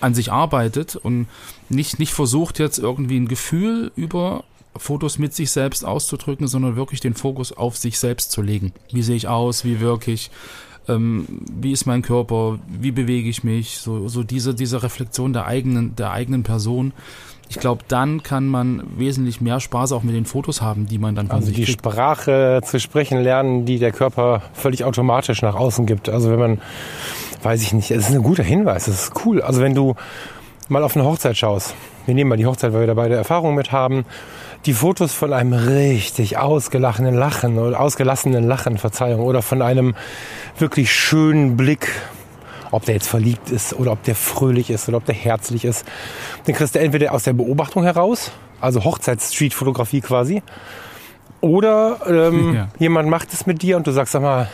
an sich arbeitet und nicht, nicht versucht jetzt irgendwie ein Gefühl über Fotos mit sich selbst auszudrücken, sondern wirklich den Fokus auf sich selbst zu legen. Wie sehe ich aus? Wie wirke ich? Ähm, wie ist mein Körper? Wie bewege ich mich? So, so diese, diese Reflexion der eigenen, der eigenen Person. Ich glaube, dann kann man wesentlich mehr Spaß auch mit den Fotos haben, die man dann von also sich die kriegt. Sprache zu sprechen lernen, die der Körper völlig automatisch nach außen gibt. Also wenn man, weiß ich nicht, es ist ein guter Hinweis, das ist cool. Also wenn du mal auf eine Hochzeit schaust, wir nehmen mal die Hochzeit, weil wir da beide Erfahrungen mit haben, die Fotos von einem richtig ausgelassenen Lachen oder ausgelassenen Lachen, Verzeihung, oder von einem wirklich schönen Blick, ob der jetzt verliebt ist oder ob der fröhlich ist oder ob der herzlich ist, den kriegst du entweder aus der Beobachtung heraus, also Hochzeits-Street-Fotografie quasi, oder ähm, ja. jemand macht es mit dir und du sagst, sag mal,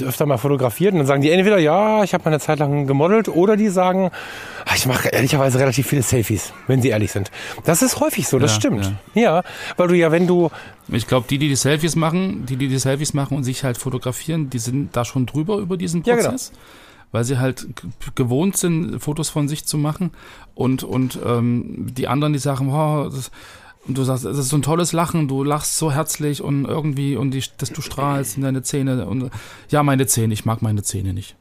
öfter mal fotografiert? Und dann sagen die entweder, ja, ich habe mal eine Zeit lang gemodelt, oder die sagen, ah, ich mache ehrlicherweise relativ viele Selfies, wenn sie ehrlich sind. Das ist häufig so, das ja, stimmt. Ja. ja, weil du ja, wenn du... Ich glaube, die, die die Selfies machen, die, die die Selfies machen und sich halt fotografieren, die sind da schon drüber über diesen Prozess. Ja, genau weil sie halt gewohnt sind, Fotos von sich zu machen und und ähm, die anderen, die sagen, oh, das, und du sagst, es ist so ein tolles Lachen, du lachst so herzlich und irgendwie, und die, dass du strahlst in deine Zähne. Und ja, meine Zähne, ich mag meine Zähne nicht.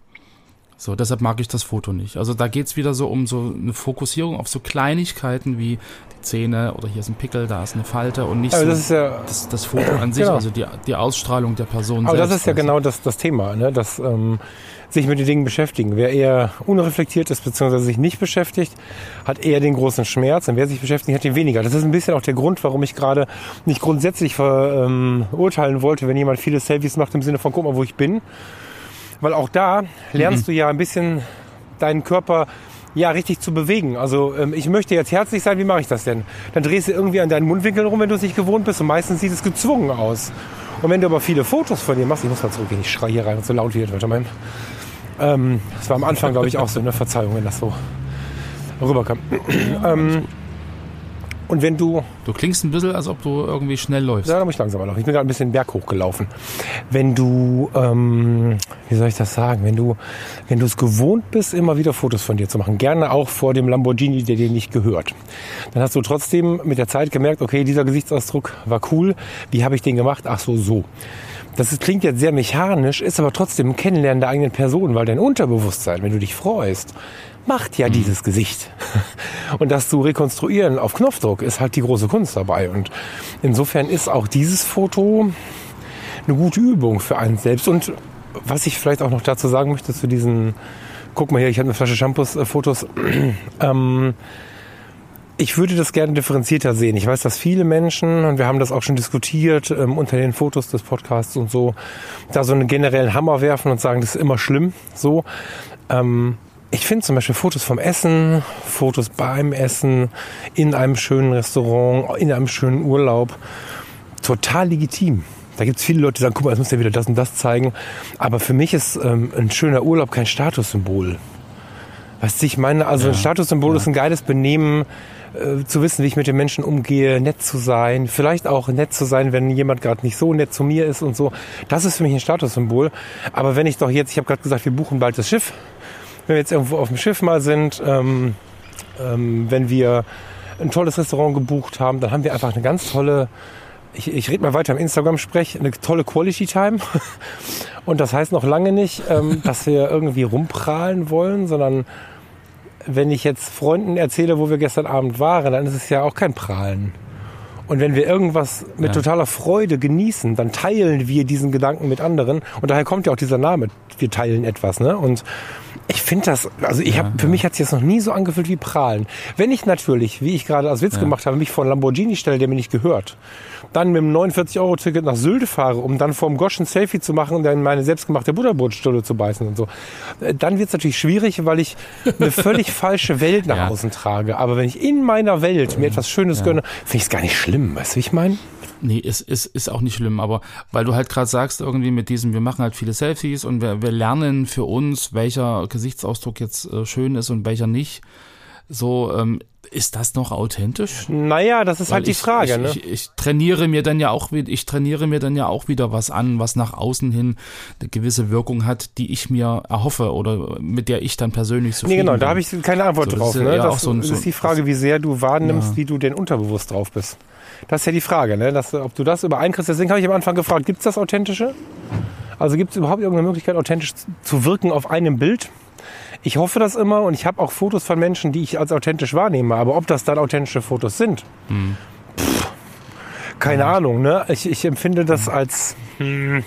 So, deshalb mag ich das Foto nicht. Also da geht's wieder so um so eine Fokussierung auf so Kleinigkeiten wie die Zähne oder hier ist ein Pickel, da ist eine Falte und nicht Aber so das, ist ja, das, das Foto an sich, genau. also die, die Ausstrahlung der Person Aber selbst. das ist ja genau das, das Thema, ne? dass ähm, sich mit den Dingen beschäftigen. Wer eher unreflektiert ist bzw. sich nicht beschäftigt, hat eher den großen Schmerz und wer sich beschäftigt, hat den weniger. Das ist ein bisschen auch der Grund, warum ich gerade nicht grundsätzlich verurteilen ähm, wollte, wenn jemand viele Selfies macht im Sinne von guck mal, wo ich bin. Weil auch da lernst mhm. du ja ein bisschen deinen Körper ja, richtig zu bewegen. Also ähm, ich möchte jetzt herzlich sein, wie mache ich das denn? Dann drehst du irgendwie an deinen Mundwinkel rum, wenn du es nicht gewohnt bist und meistens sieht es gezwungen aus. Und wenn du aber viele Fotos von dir machst, ich muss mal zurückgehen, ich schreie hier rein, so laut wird, warte mal. Ähm, das war am Anfang, glaube ich, auch so eine Verzeihung, wenn das so rüberkam. ähm, und wenn du. Du klingst ein bisschen, als ob du irgendwie schnell läufst. Ja, da muss ich langsamer laufen. Ich bin gerade ein bisschen Berg hochgelaufen. Wenn du, ähm, wie soll ich das sagen? Wenn du, wenn du es gewohnt bist, immer wieder Fotos von dir zu machen, gerne auch vor dem Lamborghini, der dir nicht gehört, dann hast du trotzdem mit der Zeit gemerkt, okay, dieser Gesichtsausdruck war cool. Wie habe ich den gemacht? Ach so, so. Das klingt jetzt sehr mechanisch, ist aber trotzdem ein Kennenlernen der eigenen Person, weil dein Unterbewusstsein, wenn du dich freust, macht ja mhm. dieses Gesicht. Und das zu rekonstruieren auf Knopfdruck ist halt die große Kunst dabei. Und insofern ist auch dieses Foto eine gute Übung für einen selbst. Und was ich vielleicht auch noch dazu sagen möchte zu diesen, guck mal hier, ich habe eine Flasche Shampoos, äh, Fotos. ähm, ich würde das gerne differenzierter sehen. Ich weiß, dass viele Menschen, und wir haben das auch schon diskutiert, ähm, unter den Fotos des Podcasts und so, da so einen generellen Hammer werfen und sagen, das ist immer schlimm. So. Ähm, ich finde zum Beispiel Fotos vom Essen, Fotos beim Essen, in einem schönen Restaurant, in einem schönen Urlaub, total legitim. Da gibt es viele Leute, die sagen, guck mal, jetzt muss ja wieder das und das zeigen. Aber für mich ist ähm, ein schöner Urlaub kein Statussymbol. Was ich meine, also Ja. ein Statussymbol Ja. ist ein geiles Benehmen, äh, zu wissen, wie ich mit den Menschen umgehe, nett zu sein, vielleicht auch nett zu sein, wenn jemand gerade nicht so nett zu mir ist und so. Das ist für mich ein Statussymbol. Aber wenn ich doch jetzt, ich habe gerade gesagt, wir buchen bald das Schiff. Wenn wir jetzt irgendwo auf dem Schiff mal sind, ähm, ähm, wenn wir ein tolles Restaurant gebucht haben, dann haben wir einfach eine ganz tolle, ich, ich rede mal weiter im Instagram-Sprech, eine tolle Quality Time. Und das heißt noch lange nicht, ähm, dass wir irgendwie rumprahlen wollen, sondern wenn ich jetzt Freunden erzähle, wo wir gestern Abend waren, dann ist es ja auch kein Prahlen. Und wenn wir irgendwas mit Ja. totaler Freude genießen, dann teilen wir diesen Gedanken mit anderen. Und daher kommt ja auch dieser Name, wir teilen etwas. Ne? Und ich finde das, also ich Ja, hab, für ja. mich hat es jetzt noch nie so angefühlt wie Prahlen. Wenn ich natürlich, wie ich gerade als Witz Ja. gemacht habe, mich vor einen Lamborghini stelle, der mir nicht gehört, dann mit dem 49-Euro-Ticket nach Sylt fahre, um dann vorm Gosch ein Selfie zu machen und dann meine selbstgemachte Butterbrotstulle zu beißen und so, äh, dann wird es natürlich schwierig, weil ich eine völlig falsche Welt nach außen trage. Aber wenn ich in meiner Welt mir etwas Schönes gönne, finde ich es gar nicht schlimm. Weißt du, wie ich meine? Nee, ist, ist, ist auch nicht schlimm, aber weil du halt gerade sagst, irgendwie mit diesem, wir machen halt viele Selfies und wir, wir lernen für uns, welcher Gesichtsausdruck jetzt äh, schön ist und welcher nicht. So, ähm, ist das noch authentisch? Naja, das ist Weil halt die ich, Frage. ich, ne? ich, ich trainiere mir dann ja auch wieder, ich trainiere mir dann ja auch wieder was an, was nach außen hin eine gewisse Wirkung hat, die ich mir erhoffe oder mit der ich dann persönlich so Nee, genau, da habe ich keine Antwort So, das drauf. ist ja Ne? Das, auch so ein- das ist die Frage, wie sehr du wahrnimmst, Ja. wie du denn unterbewusst drauf bist. Das ist ja die Frage, ne? Dass, ob du das übereinkriegst. Deswegen habe ich am Anfang gefragt, gibt es das Authentische? Also gibt es überhaupt irgendeine Möglichkeit, authentisch zu wirken auf einem Bild? Ich hoffe das immer und ich habe auch Fotos von Menschen, die ich als authentisch wahrnehme. Aber ob das dann authentische Fotos sind? Pff, keine Ahnung. Ne? Ich, ich empfinde das als hm,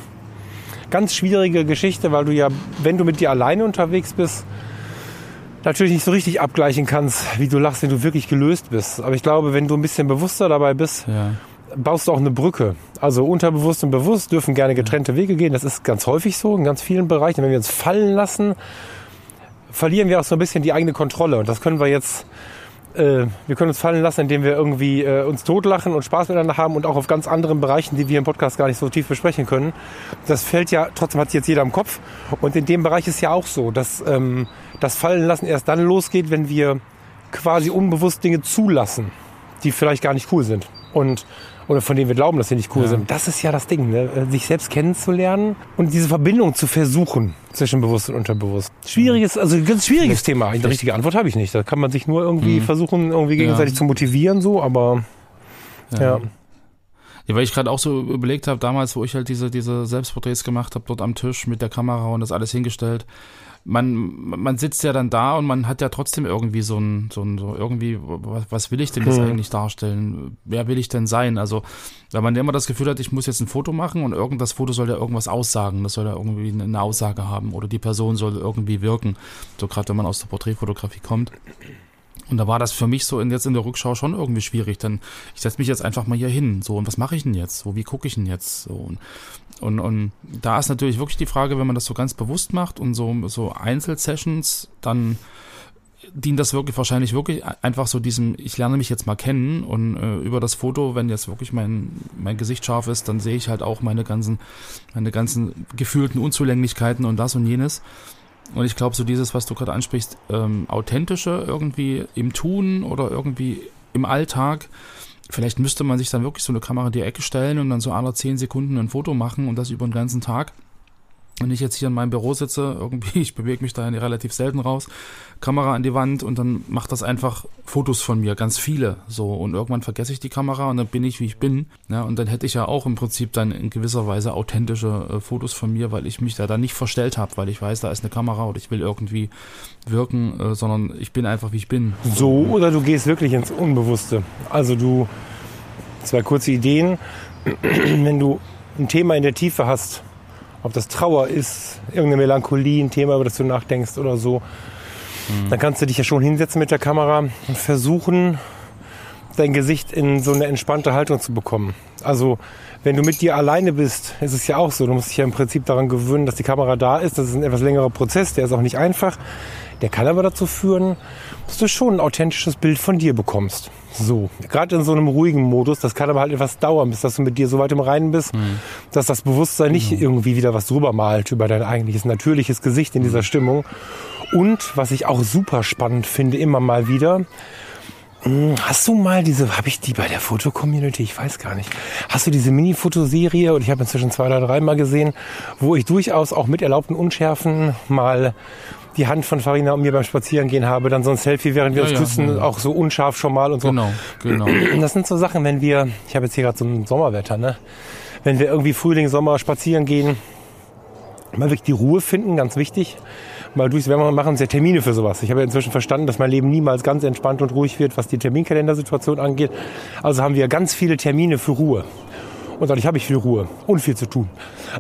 ganz schwierige Geschichte, weil du ja, wenn du mit dir alleine unterwegs bist, natürlich nicht so richtig abgleichen kannst, wie du lachst, wenn du wirklich gelöst bist. Aber ich glaube, wenn du ein bisschen bewusster dabei bist, Ja, baust du auch eine Brücke. Also unterbewusst und bewusst dürfen gerne getrennte Wege gehen. Das ist ganz häufig so in ganz vielen Bereichen. Wenn wir uns fallen lassen, verlieren wir auch so ein bisschen die eigene Kontrolle. Und das können wir jetzt, äh, wir können uns fallen lassen, indem wir irgendwie äh, uns totlachen und Spaß miteinander haben und auch auf ganz anderen Bereichen, die wir im Podcast gar nicht so tief besprechen können. Das fällt ja, trotzdem hat es jetzt jeder im Kopf. Und in dem Bereich ist ja auch so, dass ähm, das Fallen lassen erst dann losgeht, wenn wir quasi unbewusst Dinge zulassen, die vielleicht gar nicht cool sind. Und oder von denen wir glauben, dass sie nicht cool Ja. sind. Das ist ja das Ding, ne? Äh, sich selbst kennenzulernen und diese Verbindung zu versuchen zwischen bewusst und unterbewusst. Schwieriges, also ein ganz schwieriges Thema. Eine richtige Antwort habe ich nicht. Da kann man sich nur irgendwie Mhm. versuchen, irgendwie Ja. gegenseitig zu motivieren, so. Aber ja, Ja, weil ich gerade auch so überlegt habe, damals, wo ich halt diese, diese Selbstporträts gemacht habe, dort am Tisch mit der Kamera und das alles hingestellt. Man, man sitzt ja dann da und man hat ja trotzdem irgendwie so ein, so ein, so irgendwie, was, was will ich denn jetzt Hm. eigentlich darstellen? Wer will ich denn sein? Also, weil man immer das Gefühl hat, ich muss jetzt ein Foto machen und irgend das Foto soll ja irgendwas aussagen. Das soll ja irgendwie eine Aussage haben oder die Person soll irgendwie wirken. So gerade wenn man aus der Porträtfotografie kommt. Und da war das für mich so in, jetzt in der Rückschau schon irgendwie schwierig. Dann ich setze mich jetzt einfach mal hier hin. So, und was mache ich denn jetzt? So, wie gucke ich denn jetzt? So, und, und, und da ist natürlich wirklich die Frage, wenn man das so ganz bewusst macht und so, so Einzelsessions, dann dient das wirklich wahrscheinlich wirklich einfach so diesem, ich lerne mich jetzt mal kennen und äh, über das Foto, wenn jetzt wirklich mein, mein Gesicht scharf ist, dann sehe ich halt auch meine ganzen, meine ganzen gefühlten Unzulänglichkeiten und das und jenes. Und ich glaube, so dieses, was du gerade ansprichst, ähm, authentische irgendwie im Tun oder irgendwie im Alltag, vielleicht müsste man sich dann wirklich so eine Kamera in die Ecke stellen und dann so alle zehn Sekunden ein Foto machen und das über den ganzen Tag. Wenn ich jetzt hier in meinem Büro sitze, irgendwie, ich bewege mich da relativ selten raus, Kamera an die Wand und dann macht das einfach Fotos von mir, ganz viele, so. Und irgendwann vergesse ich die Kamera und dann bin ich, wie ich bin. Ja, und dann hätte ich ja auch im Prinzip dann in gewisser Weise authentische äh, Fotos von mir, weil ich mich da dann nicht verstellt habe, weil ich weiß, da ist eine Kamera oder ich will irgendwie wirken, äh, sondern ich bin einfach, wie ich bin. so oder du gehst wirklich ins Unbewusste. Also du, zwei kurze Ideen. Wenn du ein Thema in der Tiefe hast, ob das Trauer ist, irgendeine Melancholie, ein Thema, über das du nachdenkst oder so, dann kannst du dich ja schon hinsetzen mit der Kamera und versuchen, dein Gesicht in so eine entspannte Haltung zu bekommen. Also wenn du mit dir alleine bist, ist es ja auch so. Du musst dich ja im Prinzip daran gewöhnen, dass die Kamera da ist. Das ist ein etwas längerer Prozess, der ist auch nicht einfach. Der kann aber dazu führen, dass du schon ein authentisches Bild von dir bekommst. So, gerade in so einem ruhigen Modus, das kann aber halt etwas dauern, bis dass du mit dir so weit im Reinen bist, dass das Bewusstsein nicht irgendwie wieder was drüber malt über dein eigentliches natürliches Gesicht in dieser Stimmung. Und was ich auch super spannend finde, immer mal wieder, hm, Hast du mal diese, habe ich die bei der Fotocommunity, ich weiß gar nicht. Hast du diese Mini-Fotoserie, und ich habe inzwischen zwei oder drei Mal gesehen, wo ich durchaus auch mit erlaubten Unschärfen mal die Hand von Farina und mir beim Spazierengehen habe, dann so ein Selfie, während wir ja, uns ja, küssen, ja. auch so unscharf schon mal und so. Genau, genau. Das sind so Sachen, wenn wir, ich habe jetzt hier gerade so ein Sommerwetter, ne? Wenn wir irgendwie Frühling, Sommer spazieren gehen, mal wirklich die Ruhe finden, ganz wichtig. Mal durchs, wir machen sehr Termine für sowas. Ich habe ja inzwischen verstanden, dass mein Leben niemals ganz entspannt und ruhig wird, was die Terminkalendersituation angeht. Also haben wir ganz viele Termine für Ruhe. Und dadurch habe ich viel Ruhe und viel zu tun.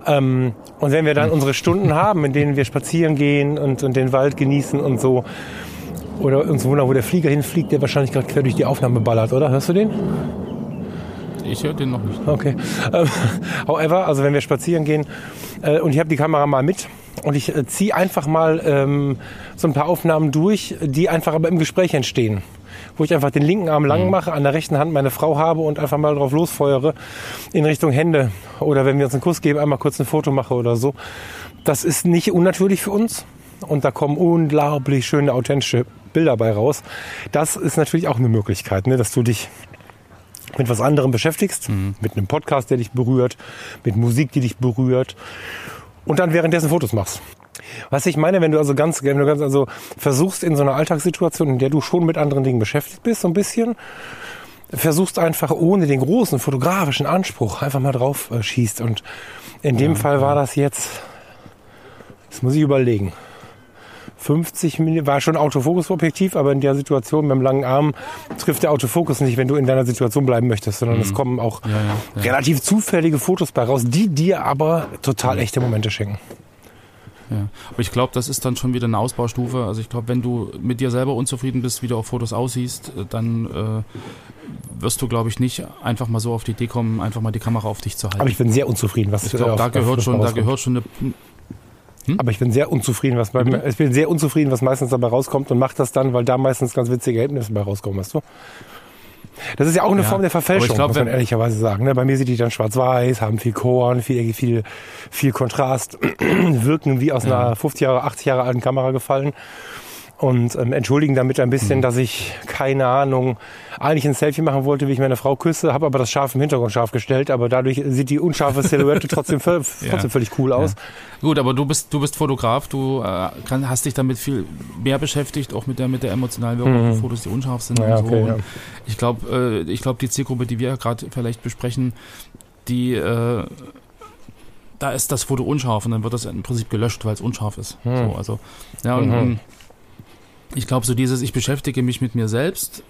Ähm, und wenn wir dann unsere Stunden haben, in denen wir spazieren gehen und, und den Wald genießen und so, oder uns wundern, wo der Flieger hinfliegt, der wahrscheinlich gerade quer durch die Aufnahme ballert, oder? Hörst du den? Ich höre den noch nicht. Okay. Ähm, however, also wenn wir spazieren gehen äh, und ich habe die Kamera mal mit und ich äh, ziehe einfach mal ähm, so ein paar Aufnahmen durch, die einfach aber im Gespräch entstehen wo ich einfach den linken Arm lang mhm. mache, an der rechten Hand meine Frau habe und einfach mal drauf losfeuere in Richtung Hände. Oder wenn wir uns einen Kuss geben, einmal kurz ein Foto mache oder so. Das ist nicht unnatürlich für uns. Und da kommen unglaublich schöne, authentische Bilder bei raus. Das ist natürlich auch eine Möglichkeit, ne, dass du dich mit was anderem beschäftigst, mhm. mit einem Podcast, der dich berührt, mit Musik, die dich berührt und dann währenddessen Fotos machst. Was ich meine, wenn du also ganz, wenn du ganz also versuchst in so einer Alltagssituation, in der du schon mit anderen Dingen beschäftigt bist, so ein bisschen, versuchst einfach ohne den großen fotografischen Anspruch einfach mal drauf äh, schießt. Und in dem ja, Fall war das jetzt, das muss ich überlegen. 50 mm, war schon Autofokus-Objektiv, aber in der Situation mit dem langen Arm trifft der Autofokus nicht, wenn du in deiner Situation bleiben möchtest, sondern mhm. es kommen auch ja, ja, relativ zufällige Fotos bei raus, die dir aber total echte Momente schenken. Ja. Aber ich glaube, das ist dann schon wieder eine Ausbaustufe. Also ich glaube, wenn du mit dir selber unzufrieden bist, wie du auf Fotos aussiehst, äh, dann äh, wirst du, glaube ich, nicht einfach mal so auf die Idee kommen, einfach mal die Kamera auf dich zu halten. Aber ich bin sehr unzufrieden, was ich glaube, da gehört schon, da gehört schon eine hm? Aber ich bin sehr unzufrieden, was bei, ich bin sehr unzufrieden, was meistens dabei rauskommt und mache das dann, weil da meistens ganz witzige Ergebnisse dabei rauskommen, weißt du? Das ist ja auch eine ja, Form der Verfälschung, glaub, muss man ehrlicherweise sagen. Ne? Bei mir sind die dann schwarz-weiß, haben viel Korn, viel, viel, viel Kontrast, wirken wie aus ja. einer 50 Jahre, 80 Jahre alten Kamera gefallen und ähm, entschuldigen damit ein bisschen, mhm. dass ich keine Ahnung eigentlich ein Selfie machen wollte, wie ich meine Frau küsse, habe aber das scharf im Hintergrund scharf gestellt, aber dadurch sieht die unscharfe Silhouette trotzdem, ja. trotzdem völlig cool aus. Ja. Gut, aber du bist du bist Fotograf, du äh, kann, hast dich damit viel mehr beschäftigt, auch mit der mit der emotionalen Wirkung mhm. Fotos, die unscharf sind ja, und so. Okay, und ich glaube, äh, ich glaube die Zielgruppe, die wir gerade vielleicht besprechen, die äh, da ist das Foto unscharf und dann wird das im Prinzip gelöscht, weil es unscharf ist. Mhm. So, also ja und, mhm ich glaube, so dieses, ich beschäftige mich mit mir selbst,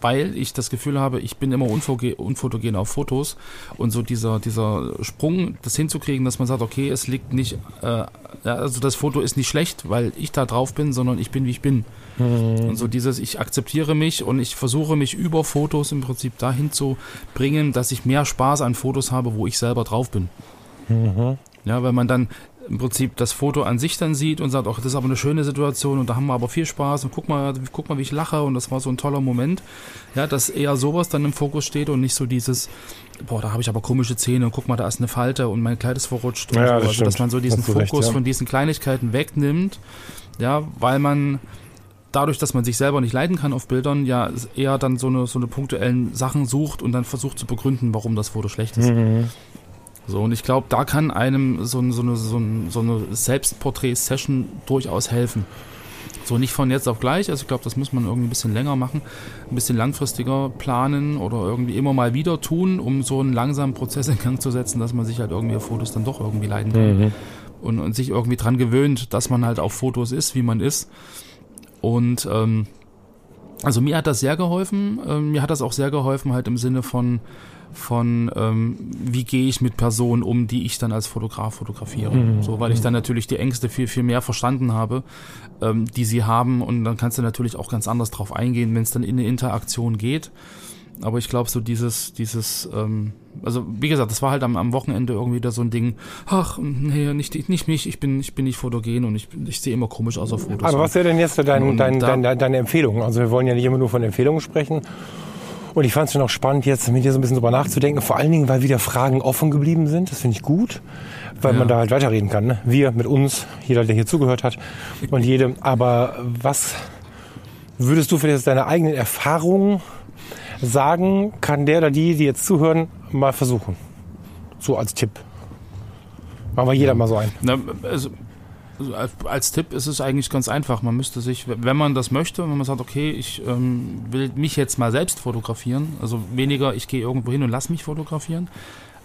weil ich das Gefühl habe, ich bin immer unfotogen auf Fotos und so dieser, dieser Sprung, das hinzukriegen, dass man sagt, okay, es liegt nicht, äh, also das Foto ist nicht schlecht, weil ich da drauf bin, sondern ich bin, wie ich bin. Mhm. Und so dieses, ich akzeptiere mich und ich versuche mich über Fotos im Prinzip dahin zu bringen, dass ich mehr Spaß an Fotos habe, wo ich selber drauf bin. Mhm. Ja, weil man dann im Prinzip das Foto an sich dann sieht und sagt, ach, das ist aber eine schöne Situation und da haben wir aber viel Spaß und guck mal, guck mal, wie ich lache und das war so ein toller Moment. Ja, dass eher sowas dann im Fokus steht und nicht so dieses, boah, da habe ich aber komische Zähne und guck mal, da ist eine Falte und mein Kleid ist verrutscht. Und ja, so. das also, dass man so diesen Fokus recht, ja. von diesen Kleinigkeiten wegnimmt, ja, weil man dadurch, dass man sich selber nicht leiden kann auf Bildern, ja eher dann so eine, so eine punktuellen Sachen sucht und dann versucht zu begründen, warum das Foto schlecht ist. Mhm. So, und ich glaube, da kann einem so, so eine, so eine, so eine Selbstporträt-Session durchaus helfen. So nicht von jetzt auf gleich, also ich glaube, das muss man irgendwie ein bisschen länger machen, ein bisschen langfristiger planen oder irgendwie immer mal wieder tun, um so einen langsamen Prozess in Gang zu setzen, dass man sich halt irgendwie auf Fotos dann doch irgendwie leiden kann. Mhm. Und, und sich irgendwie dran gewöhnt, dass man halt auf Fotos ist, wie man ist. Und ähm, also mir hat das sehr geholfen. Ähm, mir hat das auch sehr geholfen, halt im Sinne von, von ähm, wie gehe ich mit Personen um, die ich dann als Fotograf fotografiere. Mhm. So, weil ich dann natürlich die Ängste viel, viel mehr verstanden habe, ähm, die sie haben. Und dann kannst du natürlich auch ganz anders drauf eingehen, wenn es dann in eine Interaktion geht. Aber ich glaube, so dieses, dieses, ähm, also wie gesagt, das war halt am, am Wochenende irgendwie da so ein Ding, ach, nee, nicht, nicht mich, ich bin, ich bin nicht fotogen und ich, ich sehe immer komisch aus auf Fotos. Aber was wäre denn jetzt dein, dein, dein, dein, deine Empfehlung? Also wir wollen ja nicht immer nur von Empfehlungen sprechen. Und ich fand es schon auch spannend, jetzt mit dir so ein bisschen drüber nachzudenken. Vor allen Dingen, weil wieder Fragen offen geblieben sind. Das finde ich gut, weil ja. man da halt weiterreden kann. Ne? Wir mit uns, jeder, der hier zugehört hat und jede. Aber was würdest du vielleicht aus deiner eigenen Erfahrung sagen, kann der oder die, die jetzt zuhören, mal versuchen? So als Tipp. Machen wir jeder ja. mal so ein. Na, also als Tipp ist es eigentlich ganz einfach. Man müsste sich, wenn man das möchte, wenn man sagt, okay, ich ähm, will mich jetzt mal selbst fotografieren, also weniger, ich gehe irgendwo hin und lass mich fotografieren,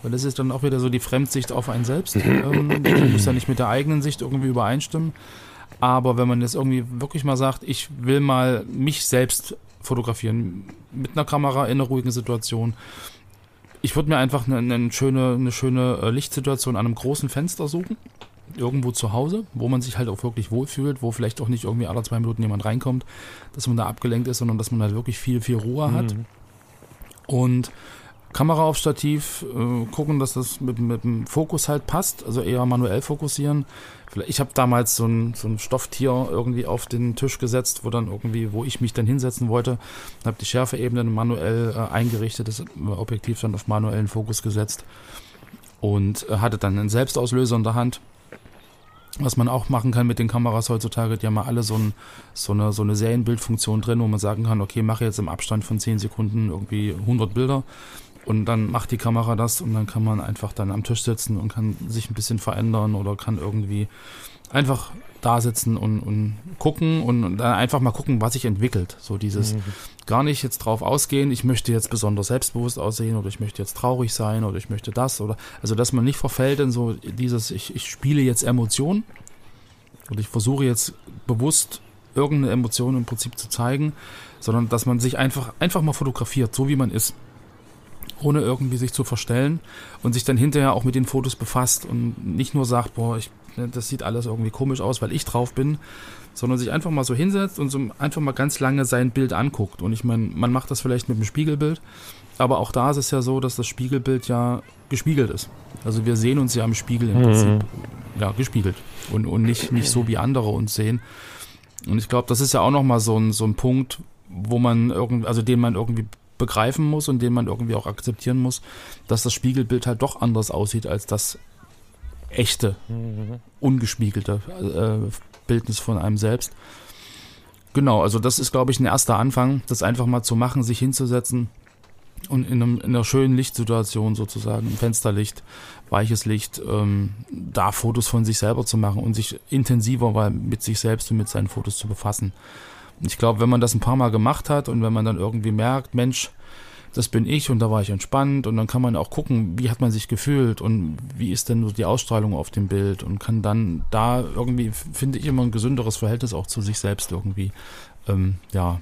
weil das ist dann auch wieder so die Fremdsicht auf einen selbst. ähm, die muss ja nicht mit der eigenen Sicht irgendwie übereinstimmen. Aber wenn man jetzt irgendwie wirklich mal sagt, ich will mal mich selbst fotografieren mit einer Kamera in einer ruhigen Situation, ich würde mir einfach eine, eine, schöne, eine schöne äh, Lichtsituation an einem großen Fenster suchen irgendwo zu Hause, wo man sich halt auch wirklich wohlfühlt, wo vielleicht auch nicht irgendwie alle zwei Minuten jemand reinkommt, dass man da abgelenkt ist, sondern dass man halt wirklich viel, viel Ruhe hat. Mhm. Und Kamera auf Stativ, äh, gucken, dass das mit, mit dem Fokus halt passt, also eher manuell fokussieren. Ich habe damals so ein, so ein Stofftier irgendwie auf den Tisch gesetzt, wo dann irgendwie, wo ich mich dann hinsetzen wollte, habe die Schärfeebene manuell äh, eingerichtet, das Objektiv dann auf manuellen Fokus gesetzt und äh, hatte dann einen Selbstauslöser in der Hand was man auch machen kann mit den Kameras heutzutage, die haben ja alle so, ein, so, eine, so eine Serienbildfunktion drin, wo man sagen kann, okay, mache jetzt im Abstand von 10 Sekunden irgendwie 100 Bilder und dann macht die Kamera das und dann kann man einfach dann am Tisch sitzen und kann sich ein bisschen verändern oder kann irgendwie einfach da sitzen und, und gucken und dann einfach mal gucken, was sich entwickelt. So dieses mhm. gar nicht jetzt drauf ausgehen, ich möchte jetzt besonders selbstbewusst aussehen oder ich möchte jetzt traurig sein oder ich möchte das oder also dass man nicht verfällt in so dieses, ich, ich spiele jetzt Emotionen oder ich versuche jetzt bewusst irgendeine Emotion im Prinzip zu zeigen, sondern dass man sich einfach, einfach mal fotografiert, so wie man ist ohne irgendwie sich zu verstellen und sich dann hinterher auch mit den Fotos befasst und nicht nur sagt, boah, ich das sieht alles irgendwie komisch aus, weil ich drauf bin, sondern sich einfach mal so hinsetzt und so einfach mal ganz lange sein Bild anguckt. Und ich meine, man macht das vielleicht mit einem Spiegelbild, aber auch da ist es ja so, dass das Spiegelbild ja gespiegelt ist. Also wir sehen uns ja im Spiegel im mhm. Prinzip ja, gespiegelt und, und nicht, nicht so wie andere uns sehen. Und ich glaube, das ist ja auch nochmal so ein, so ein Punkt, wo man irgendwie, also den man irgendwie begreifen muss und den man irgendwie auch akzeptieren muss, dass das Spiegelbild halt doch anders aussieht als das echte, ungespiegelte äh, Bildnis von einem selbst. Genau, also das ist, glaube ich, ein erster Anfang, das einfach mal zu machen, sich hinzusetzen und in, einem, in einer schönen Lichtsituation sozusagen, Fensterlicht, weiches Licht, ähm, da Fotos von sich selber zu machen und sich intensiver mit sich selbst und mit seinen Fotos zu befassen. Ich glaube, wenn man das ein paar Mal gemacht hat und wenn man dann irgendwie merkt, Mensch, das bin ich und da war ich entspannt und dann kann man auch gucken, wie hat man sich gefühlt und wie ist denn so die Ausstrahlung auf dem Bild und kann dann da irgendwie, finde ich immer ein gesünderes Verhältnis auch zu sich selbst irgendwie, ähm, ja,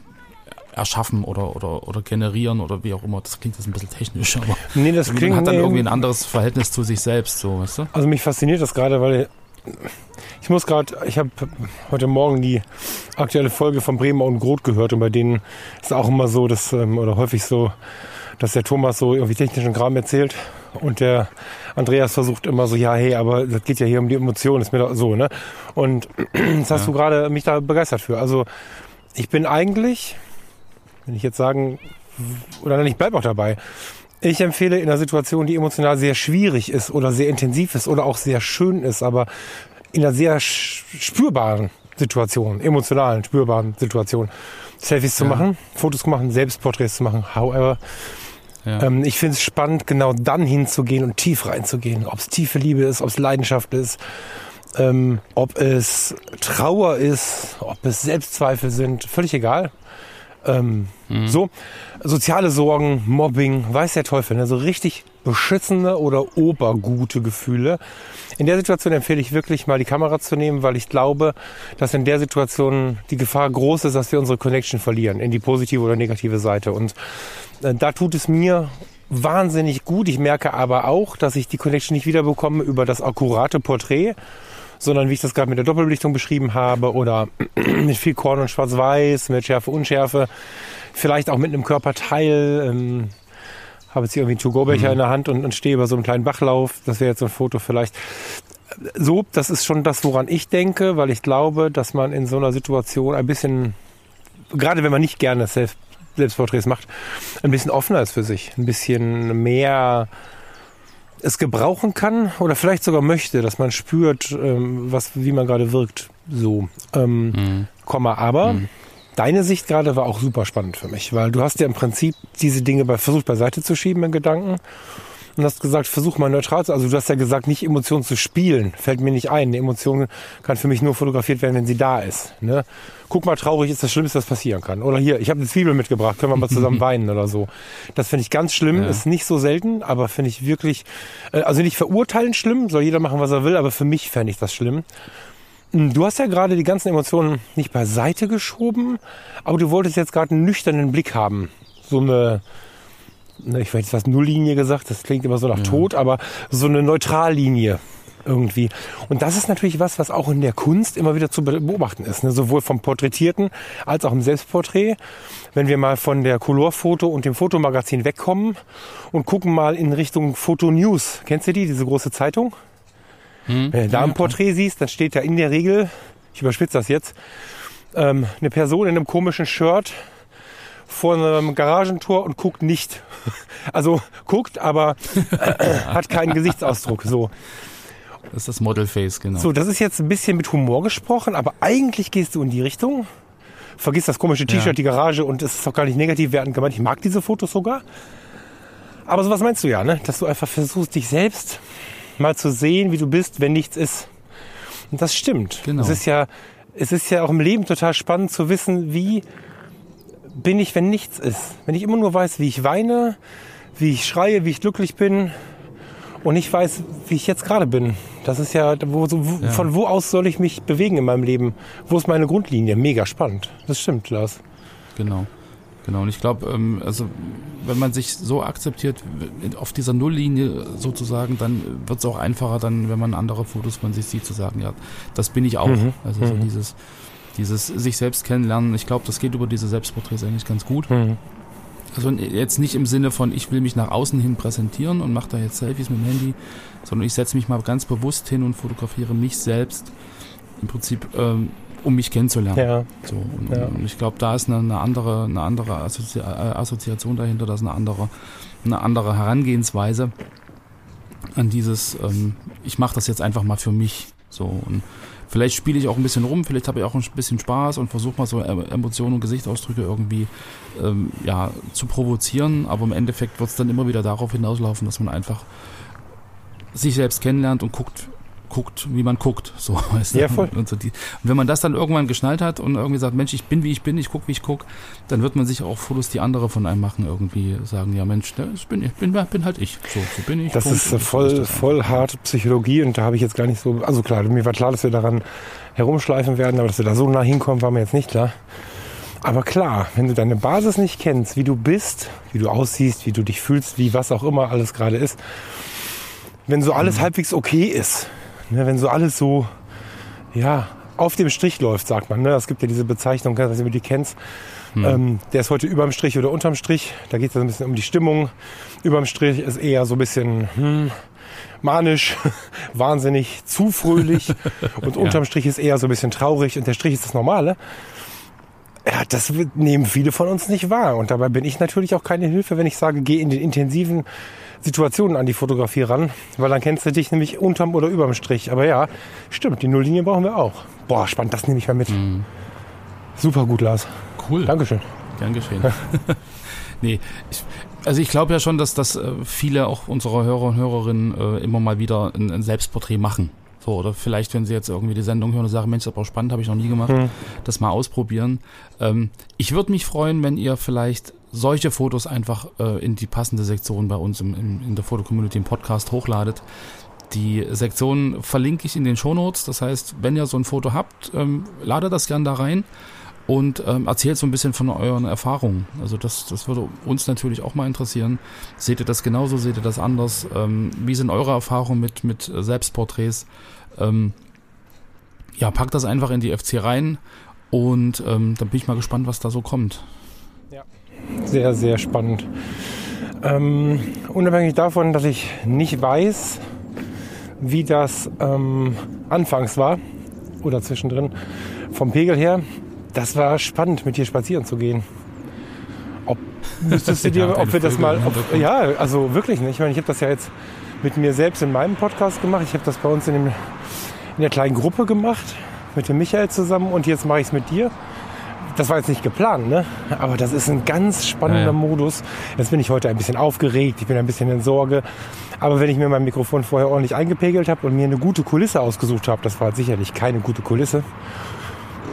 erschaffen oder, oder, oder generieren oder wie auch immer. Das klingt jetzt ein bisschen technisch, aber nee, das klingt, man hat dann irgendwie ein anderes Verhältnis zu sich selbst, so, weißt du? Also mich fasziniert das gerade, weil ich muss gerade, ich habe heute Morgen die aktuelle Folge von Bremer und Groth gehört und bei denen ist auch immer so, dass, ähm, oder häufig so, dass der Thomas so irgendwie technischen Kram erzählt und der Andreas versucht immer so, ja, hey, aber das geht ja hier um die Emotionen, ist mir doch so, ne? Und das hast ja. du gerade mich da begeistert für. Also ich bin eigentlich, wenn ich jetzt sagen, oder nein, ich bleib auch dabei. Ich empfehle in einer Situation, die emotional sehr schwierig ist oder sehr intensiv ist oder auch sehr schön ist, aber in einer sehr spürbaren Situation, emotionalen, spürbaren Situation, Selfies zu machen, Fotos zu machen, Selbstporträts zu machen. However, ja. ähm, ich finde es spannend, genau dann hinzugehen und tief reinzugehen. Ob es tiefe Liebe ist, ob es Leidenschaft ist, ähm, ob es Trauer ist, ob es Selbstzweifel sind, völlig egal. Ähm, mhm. So, soziale Sorgen, Mobbing, weiß der Teufel, ne? so richtig beschissene oder obergute Gefühle. In der Situation empfehle ich wirklich mal die Kamera zu nehmen, weil ich glaube, dass in der Situation die Gefahr groß ist, dass wir unsere Connection verlieren in die positive oder negative Seite. Und äh, da tut es mir wahnsinnig gut. Ich merke aber auch, dass ich die Connection nicht wiederbekomme über das akkurate Porträt, sondern wie ich das gerade mit der Doppelbelichtung beschrieben habe oder mit viel Korn und Schwarz-Weiß, mit Schärfe, Unschärfe, vielleicht auch mit einem Körperteil. Ähm, habe jetzt hier irgendwie einen To-Go-Becher mhm. in der Hand und, und stehe über so einem kleinen Bachlauf. Das wäre jetzt so ein Foto vielleicht. So, das ist schon das, woran ich denke, weil ich glaube, dass man in so einer Situation ein bisschen, gerade wenn man nicht gerne selbst Selbstporträts macht, ein bisschen offener ist für sich, ein bisschen mehr es gebrauchen kann oder vielleicht sogar möchte, dass man spürt, ähm, was, wie man gerade wirkt. So, ähm, mhm. Komma, aber mhm. deine Sicht gerade war auch super spannend für mich, weil du hast ja im Prinzip diese Dinge bei, versucht beiseite zu schieben in Gedanken und hast gesagt, versuch mal neutral zu, also du hast ja gesagt, nicht Emotionen zu spielen, fällt mir nicht ein. Eine Emotion kann für mich nur fotografiert werden, wenn sie da ist. Ne? Guck mal, traurig ist das Schlimmste, was passieren kann. Oder hier, ich habe eine Zwiebel mitgebracht, können wir mal zusammen weinen oder so. Das finde ich ganz schlimm, ja. ist nicht so selten, aber finde ich wirklich, äh, also nicht verurteilen schlimm, soll jeder machen, was er will, aber für mich fände ich das schlimm. Hm, du hast ja gerade die ganzen Emotionen nicht beiseite geschoben, aber du wolltest jetzt gerade einen nüchternen Blick haben. So eine, Ne, ich weiß jetzt was Nulllinie gesagt, das klingt immer so nach ja. Tod, aber so eine Neutrallinie irgendwie. Und das ist natürlich was, was auch in der Kunst immer wieder zu beobachten ist, ne? sowohl vom Porträtierten als auch im Selbstporträt. Wenn wir mal von der Colorfoto und dem Fotomagazin wegkommen und gucken mal in Richtung Foto News. Kennst du die, diese große Zeitung? Hm. Wenn du da ein Porträt siehst, dann steht da in der Regel, ich überspitze das jetzt, ähm, eine Person in einem komischen Shirt vor einem Garagentor und guckt nicht. Also guckt, aber äh, hat keinen Gesichtsausdruck. So. Das ist das Modelface, genau. So, das ist jetzt ein bisschen mit Humor gesprochen, aber eigentlich gehst du in die Richtung. Vergiss das komische T-Shirt, ja. die Garage und es ist auch gar nicht negativ werden gemeint. Ich mag diese Fotos sogar. Aber sowas meinst du ja, ne? Dass du einfach versuchst, dich selbst mal zu sehen, wie du bist, wenn nichts ist. Und das stimmt. Genau. Es ist ja, es ist ja auch im Leben total spannend zu wissen, wie bin ich, wenn nichts ist. Wenn ich immer nur weiß, wie ich weine, wie ich schreie, wie ich glücklich bin und nicht weiß, wie ich jetzt gerade bin. Das ist ja, wo, so, ja. von wo aus soll ich mich bewegen in meinem Leben? Wo ist meine Grundlinie? Mega spannend. Das stimmt, Lars. Genau. Genau, und ich glaube, ähm, also wenn man sich so akzeptiert, auf dieser Nulllinie sozusagen, dann wird es auch einfacher, dann, wenn man andere Fotos von sich sieht, zu sagen, ja, das bin ich auch. Mhm. Also so mhm. dieses, dieses sich selbst kennenlernen, ich glaube, das geht über diese Selbstporträts eigentlich ganz gut. Mhm. Also jetzt nicht im Sinne von, ich will mich nach außen hin präsentieren und mache da jetzt Selfies mit dem Handy, sondern ich setze mich mal ganz bewusst hin und fotografiere mich selbst im Prinzip, ähm, um mich kennenzulernen. Ja. So, und, ja. und ich glaube, da ist eine, eine, andere, eine andere Assozi Assoziation dahinter, da ist eine andere, eine andere Herangehensweise an dieses, ähm, ich mache das jetzt einfach mal für mich. So und Vielleicht spiele ich auch ein bisschen rum, vielleicht habe ich auch ein bisschen Spaß und versuche mal so Emotionen und Gesichtsausdrücke irgendwie ähm, ja, zu provozieren, aber im Endeffekt wird es dann immer wieder darauf hinauslaufen, dass man einfach sich selbst kennenlernt und guckt, guckt, wie man guckt. So, weißt? Ja, voll. Und, so die, und wenn man das dann irgendwann geschnallt hat und irgendwie sagt, Mensch, ich bin wie ich bin, ich gucke, wie ich gucke, dann wird man sich auch Fotos, die andere von einem machen, irgendwie sagen, ja Mensch, ich bin, ich bin, bin halt ich. So, so bin ich. Das Punkt, ist voll, das voll harte Psychologie und da habe ich jetzt gar nicht so, also klar, mir war klar, dass wir daran herumschleifen werden, aber dass wir da so nah hinkommen, war mir jetzt nicht klar. Aber klar, wenn du deine Basis nicht kennst, wie du bist, wie du aussiehst, wie du dich fühlst, wie was auch immer alles gerade ist, wenn so alles mhm. halbwegs okay ist, Ne, wenn so alles so, ja, auf dem Strich läuft, sagt man. Ne? Es gibt ja diese Bezeichnung, ich weiß nicht, ob du die kennst. Hm. Ähm, der ist heute überm Strich oder unterm Strich. Da geht es ein bisschen um die Stimmung. Überm Strich ist eher so ein bisschen hm, manisch, wahnsinnig, zu fröhlich. und ja. unterm Strich ist eher so ein bisschen traurig. Und der Strich ist das Normale. Ja, das nehmen viele von uns nicht wahr. Und dabei bin ich natürlich auch keine Hilfe, wenn ich sage, geh in den intensiven Situationen an die Fotografie ran, weil dann kennst du dich nämlich unterm oder überm Strich. Aber ja, stimmt, die Nulllinie brauchen wir auch. Boah, spannend, das nehme ich mal mit. Mhm. Super gut, Lars. Cool. Dankeschön. Gern geschehen. nee, ich, also ich glaube ja schon, dass das äh, viele auch unserer Hörer und Hörerinnen äh, immer mal wieder ein, ein Selbstporträt machen. So, oder vielleicht, wenn Sie jetzt irgendwie die Sendung hören und sagen, Mensch, das ist aber spannend, habe ich noch nie gemacht, hm. das mal ausprobieren. Ähm, ich würde mich freuen, wenn ihr vielleicht solche Fotos einfach äh, in die passende Sektion bei uns im, im, in der Foto-Community im Podcast hochladet. Die Sektion verlinke ich in den Shownotes. Das heißt, wenn ihr so ein Foto habt, ähm, ladet das gern da rein und ähm, erzählt so ein bisschen von euren Erfahrungen. Also das, das würde uns natürlich auch mal interessieren. Seht ihr das genauso, seht ihr das anders? Ähm, wie sind eure Erfahrungen mit, mit Selbstporträts? Ähm, ja, packt das einfach in die FC rein und ähm, dann bin ich mal gespannt, was da so kommt. Sehr, sehr spannend. Ähm, unabhängig davon, dass ich nicht weiß, wie das ähm, anfangs war oder zwischendrin vom Pegel her, das war spannend, mit dir spazieren zu gehen. Ob müsstest du dir, Ja, ob wir das mal, ob, ja, also wirklich nicht. Ich meine, ich habe das ja jetzt mit mir selbst in meinem Podcast gemacht. Ich habe das bei uns in, dem, in der kleinen Gruppe gemacht, mit dem Michael zusammen und jetzt mache ich es mit dir. Das war jetzt nicht geplant, ne? Aber das ist ein ganz spannender Ja, ja. Modus. Jetzt bin ich heute ein bisschen aufgeregt, ich bin ein bisschen in Sorge. Aber wenn ich mir mein Mikrofon vorher ordentlich eingepegelt habe und mir eine gute Kulisse ausgesucht habe, das war sicherlich keine gute Kulisse.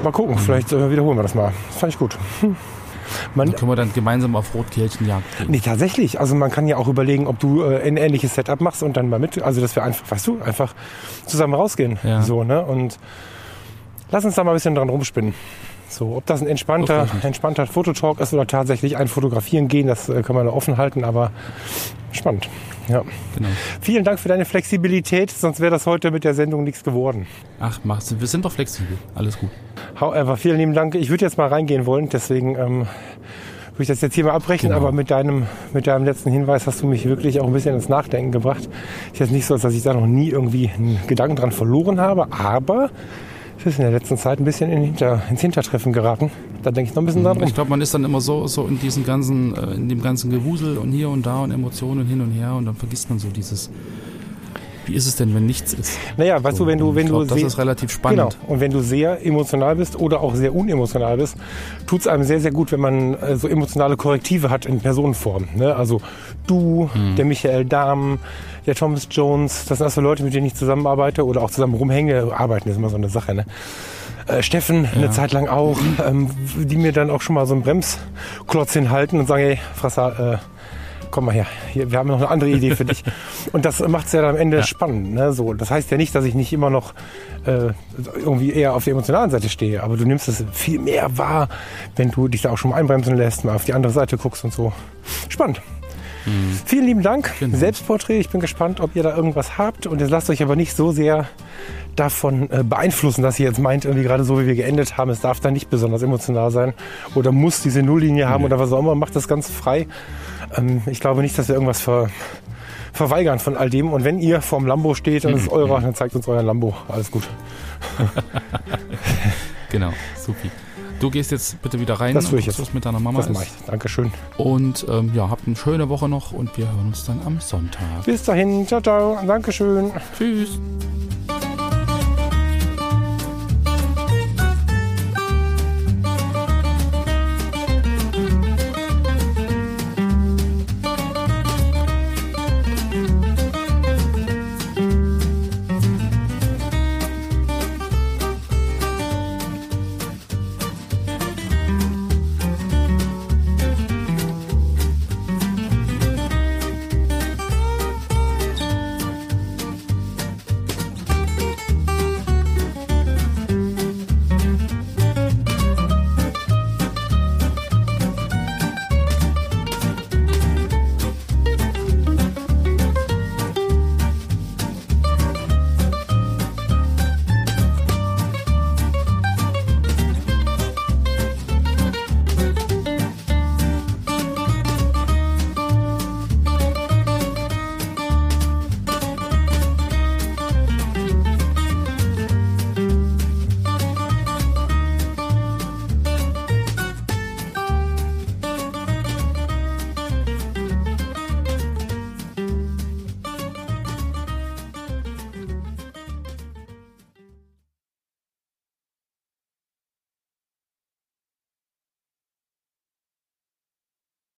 Mal gucken, vielleicht äh, wiederholen wir das mal. Das fand ich gut. Hm. Man, Dann können wir dann gemeinsam auf Rotkehlchenjagd gehen. Nee, tatsächlich. Also man kann ja auch überlegen, ob du äh, ein ähnliches Setup machst und dann mal mit. Also dass wir einfach, weißt du, einfach zusammen rausgehen. Ja. So, ne? Und lass uns da mal ein bisschen dran rumspinnen. So, ob das ein entspannter, entspannter Fototalk ist oder tatsächlich ein Fotografieren gehen, das äh, kann man offen halten, aber spannend. Ja. Genau. Vielen Dank für deine Flexibilität, sonst wäre das heute mit der Sendung nichts geworden. Ach, machst du. Wir sind doch flexibel. Alles gut. However, vielen lieben Dank. Ich würde jetzt mal reingehen wollen, deswegen ähm, würde ich das jetzt hier mal abbrechen, Genau. aber mit deinem, mit deinem letzten Hinweis hast du mich wirklich auch ein bisschen ins Nachdenken gebracht. Ist jetzt nicht so, dass ich da noch nie irgendwie einen Gedanken dran verloren habe, aber ist in der letzten Zeit ein bisschen in Hinter, ins Hintertreffen geraten. Da denke ich noch ein bisschen dran rum. Ich glaube, man ist dann immer so, so in diesem ganzen, äh, in dem ganzen Gewusel und hier und da und Emotionen hin und her und dann vergisst man so dieses. Wie ist es denn, wenn nichts ist? Naja, weißt So, du, wenn du, wenn ich du glaub, das sehr- ist relativ spannend. Genau. Und wenn du sehr emotional bist oder auch sehr unemotional bist, tut es einem sehr, sehr gut, wenn man äh, so emotionale Korrektive hat in Personenform. Ne? Also du, Hm. der Michael Dahm, der Thomas Jones, das sind also Leute, mit denen ich zusammenarbeite oder auch zusammen rumhänge. Arbeiten ist immer so eine Sache. Ne? Äh, Steffen eine Zeit lang auch, ähm, die mir dann auch schon mal so einen Bremsklotz hinhalten und sagen, hey, Frasser, äh, komm mal her, hier, wir haben noch eine andere Idee für dich. Und das macht es ja dann am Ende spannend. Ne? So, das heißt ja nicht, dass ich nicht immer noch äh, irgendwie eher auf der emotionalen Seite stehe, aber du nimmst es viel mehr wahr, wenn du dich da auch schon mal einbremsen lässt, mal auf die andere Seite guckst und so. Spannend. Vielen lieben Dank. Genau. Selbstporträt. Ich bin gespannt, ob ihr da irgendwas habt. Und jetzt lasst euch aber nicht so sehr davon äh, beeinflussen, dass ihr jetzt meint, irgendwie gerade so wie wir geendet haben, es darf da nicht besonders emotional sein oder muss diese Nulllinie haben oder was auch immer. Macht das ganz frei. Ähm, ich glaube nicht, dass wir irgendwas ver verweigern von all dem. Und wenn ihr vorm Lambo steht und es ist eurer, dann zeigt uns euer Lambo. Alles gut. Genau, supi. Du gehst jetzt bitte wieder rein Das tue ich jetzt. was mit deiner Mama Das mache ich. Dankeschön. Und ähm, ja, habt eine schöne Woche noch und wir hören uns dann am Sonntag. Bis dahin. Ciao, ciao. Dankeschön. Tschüss.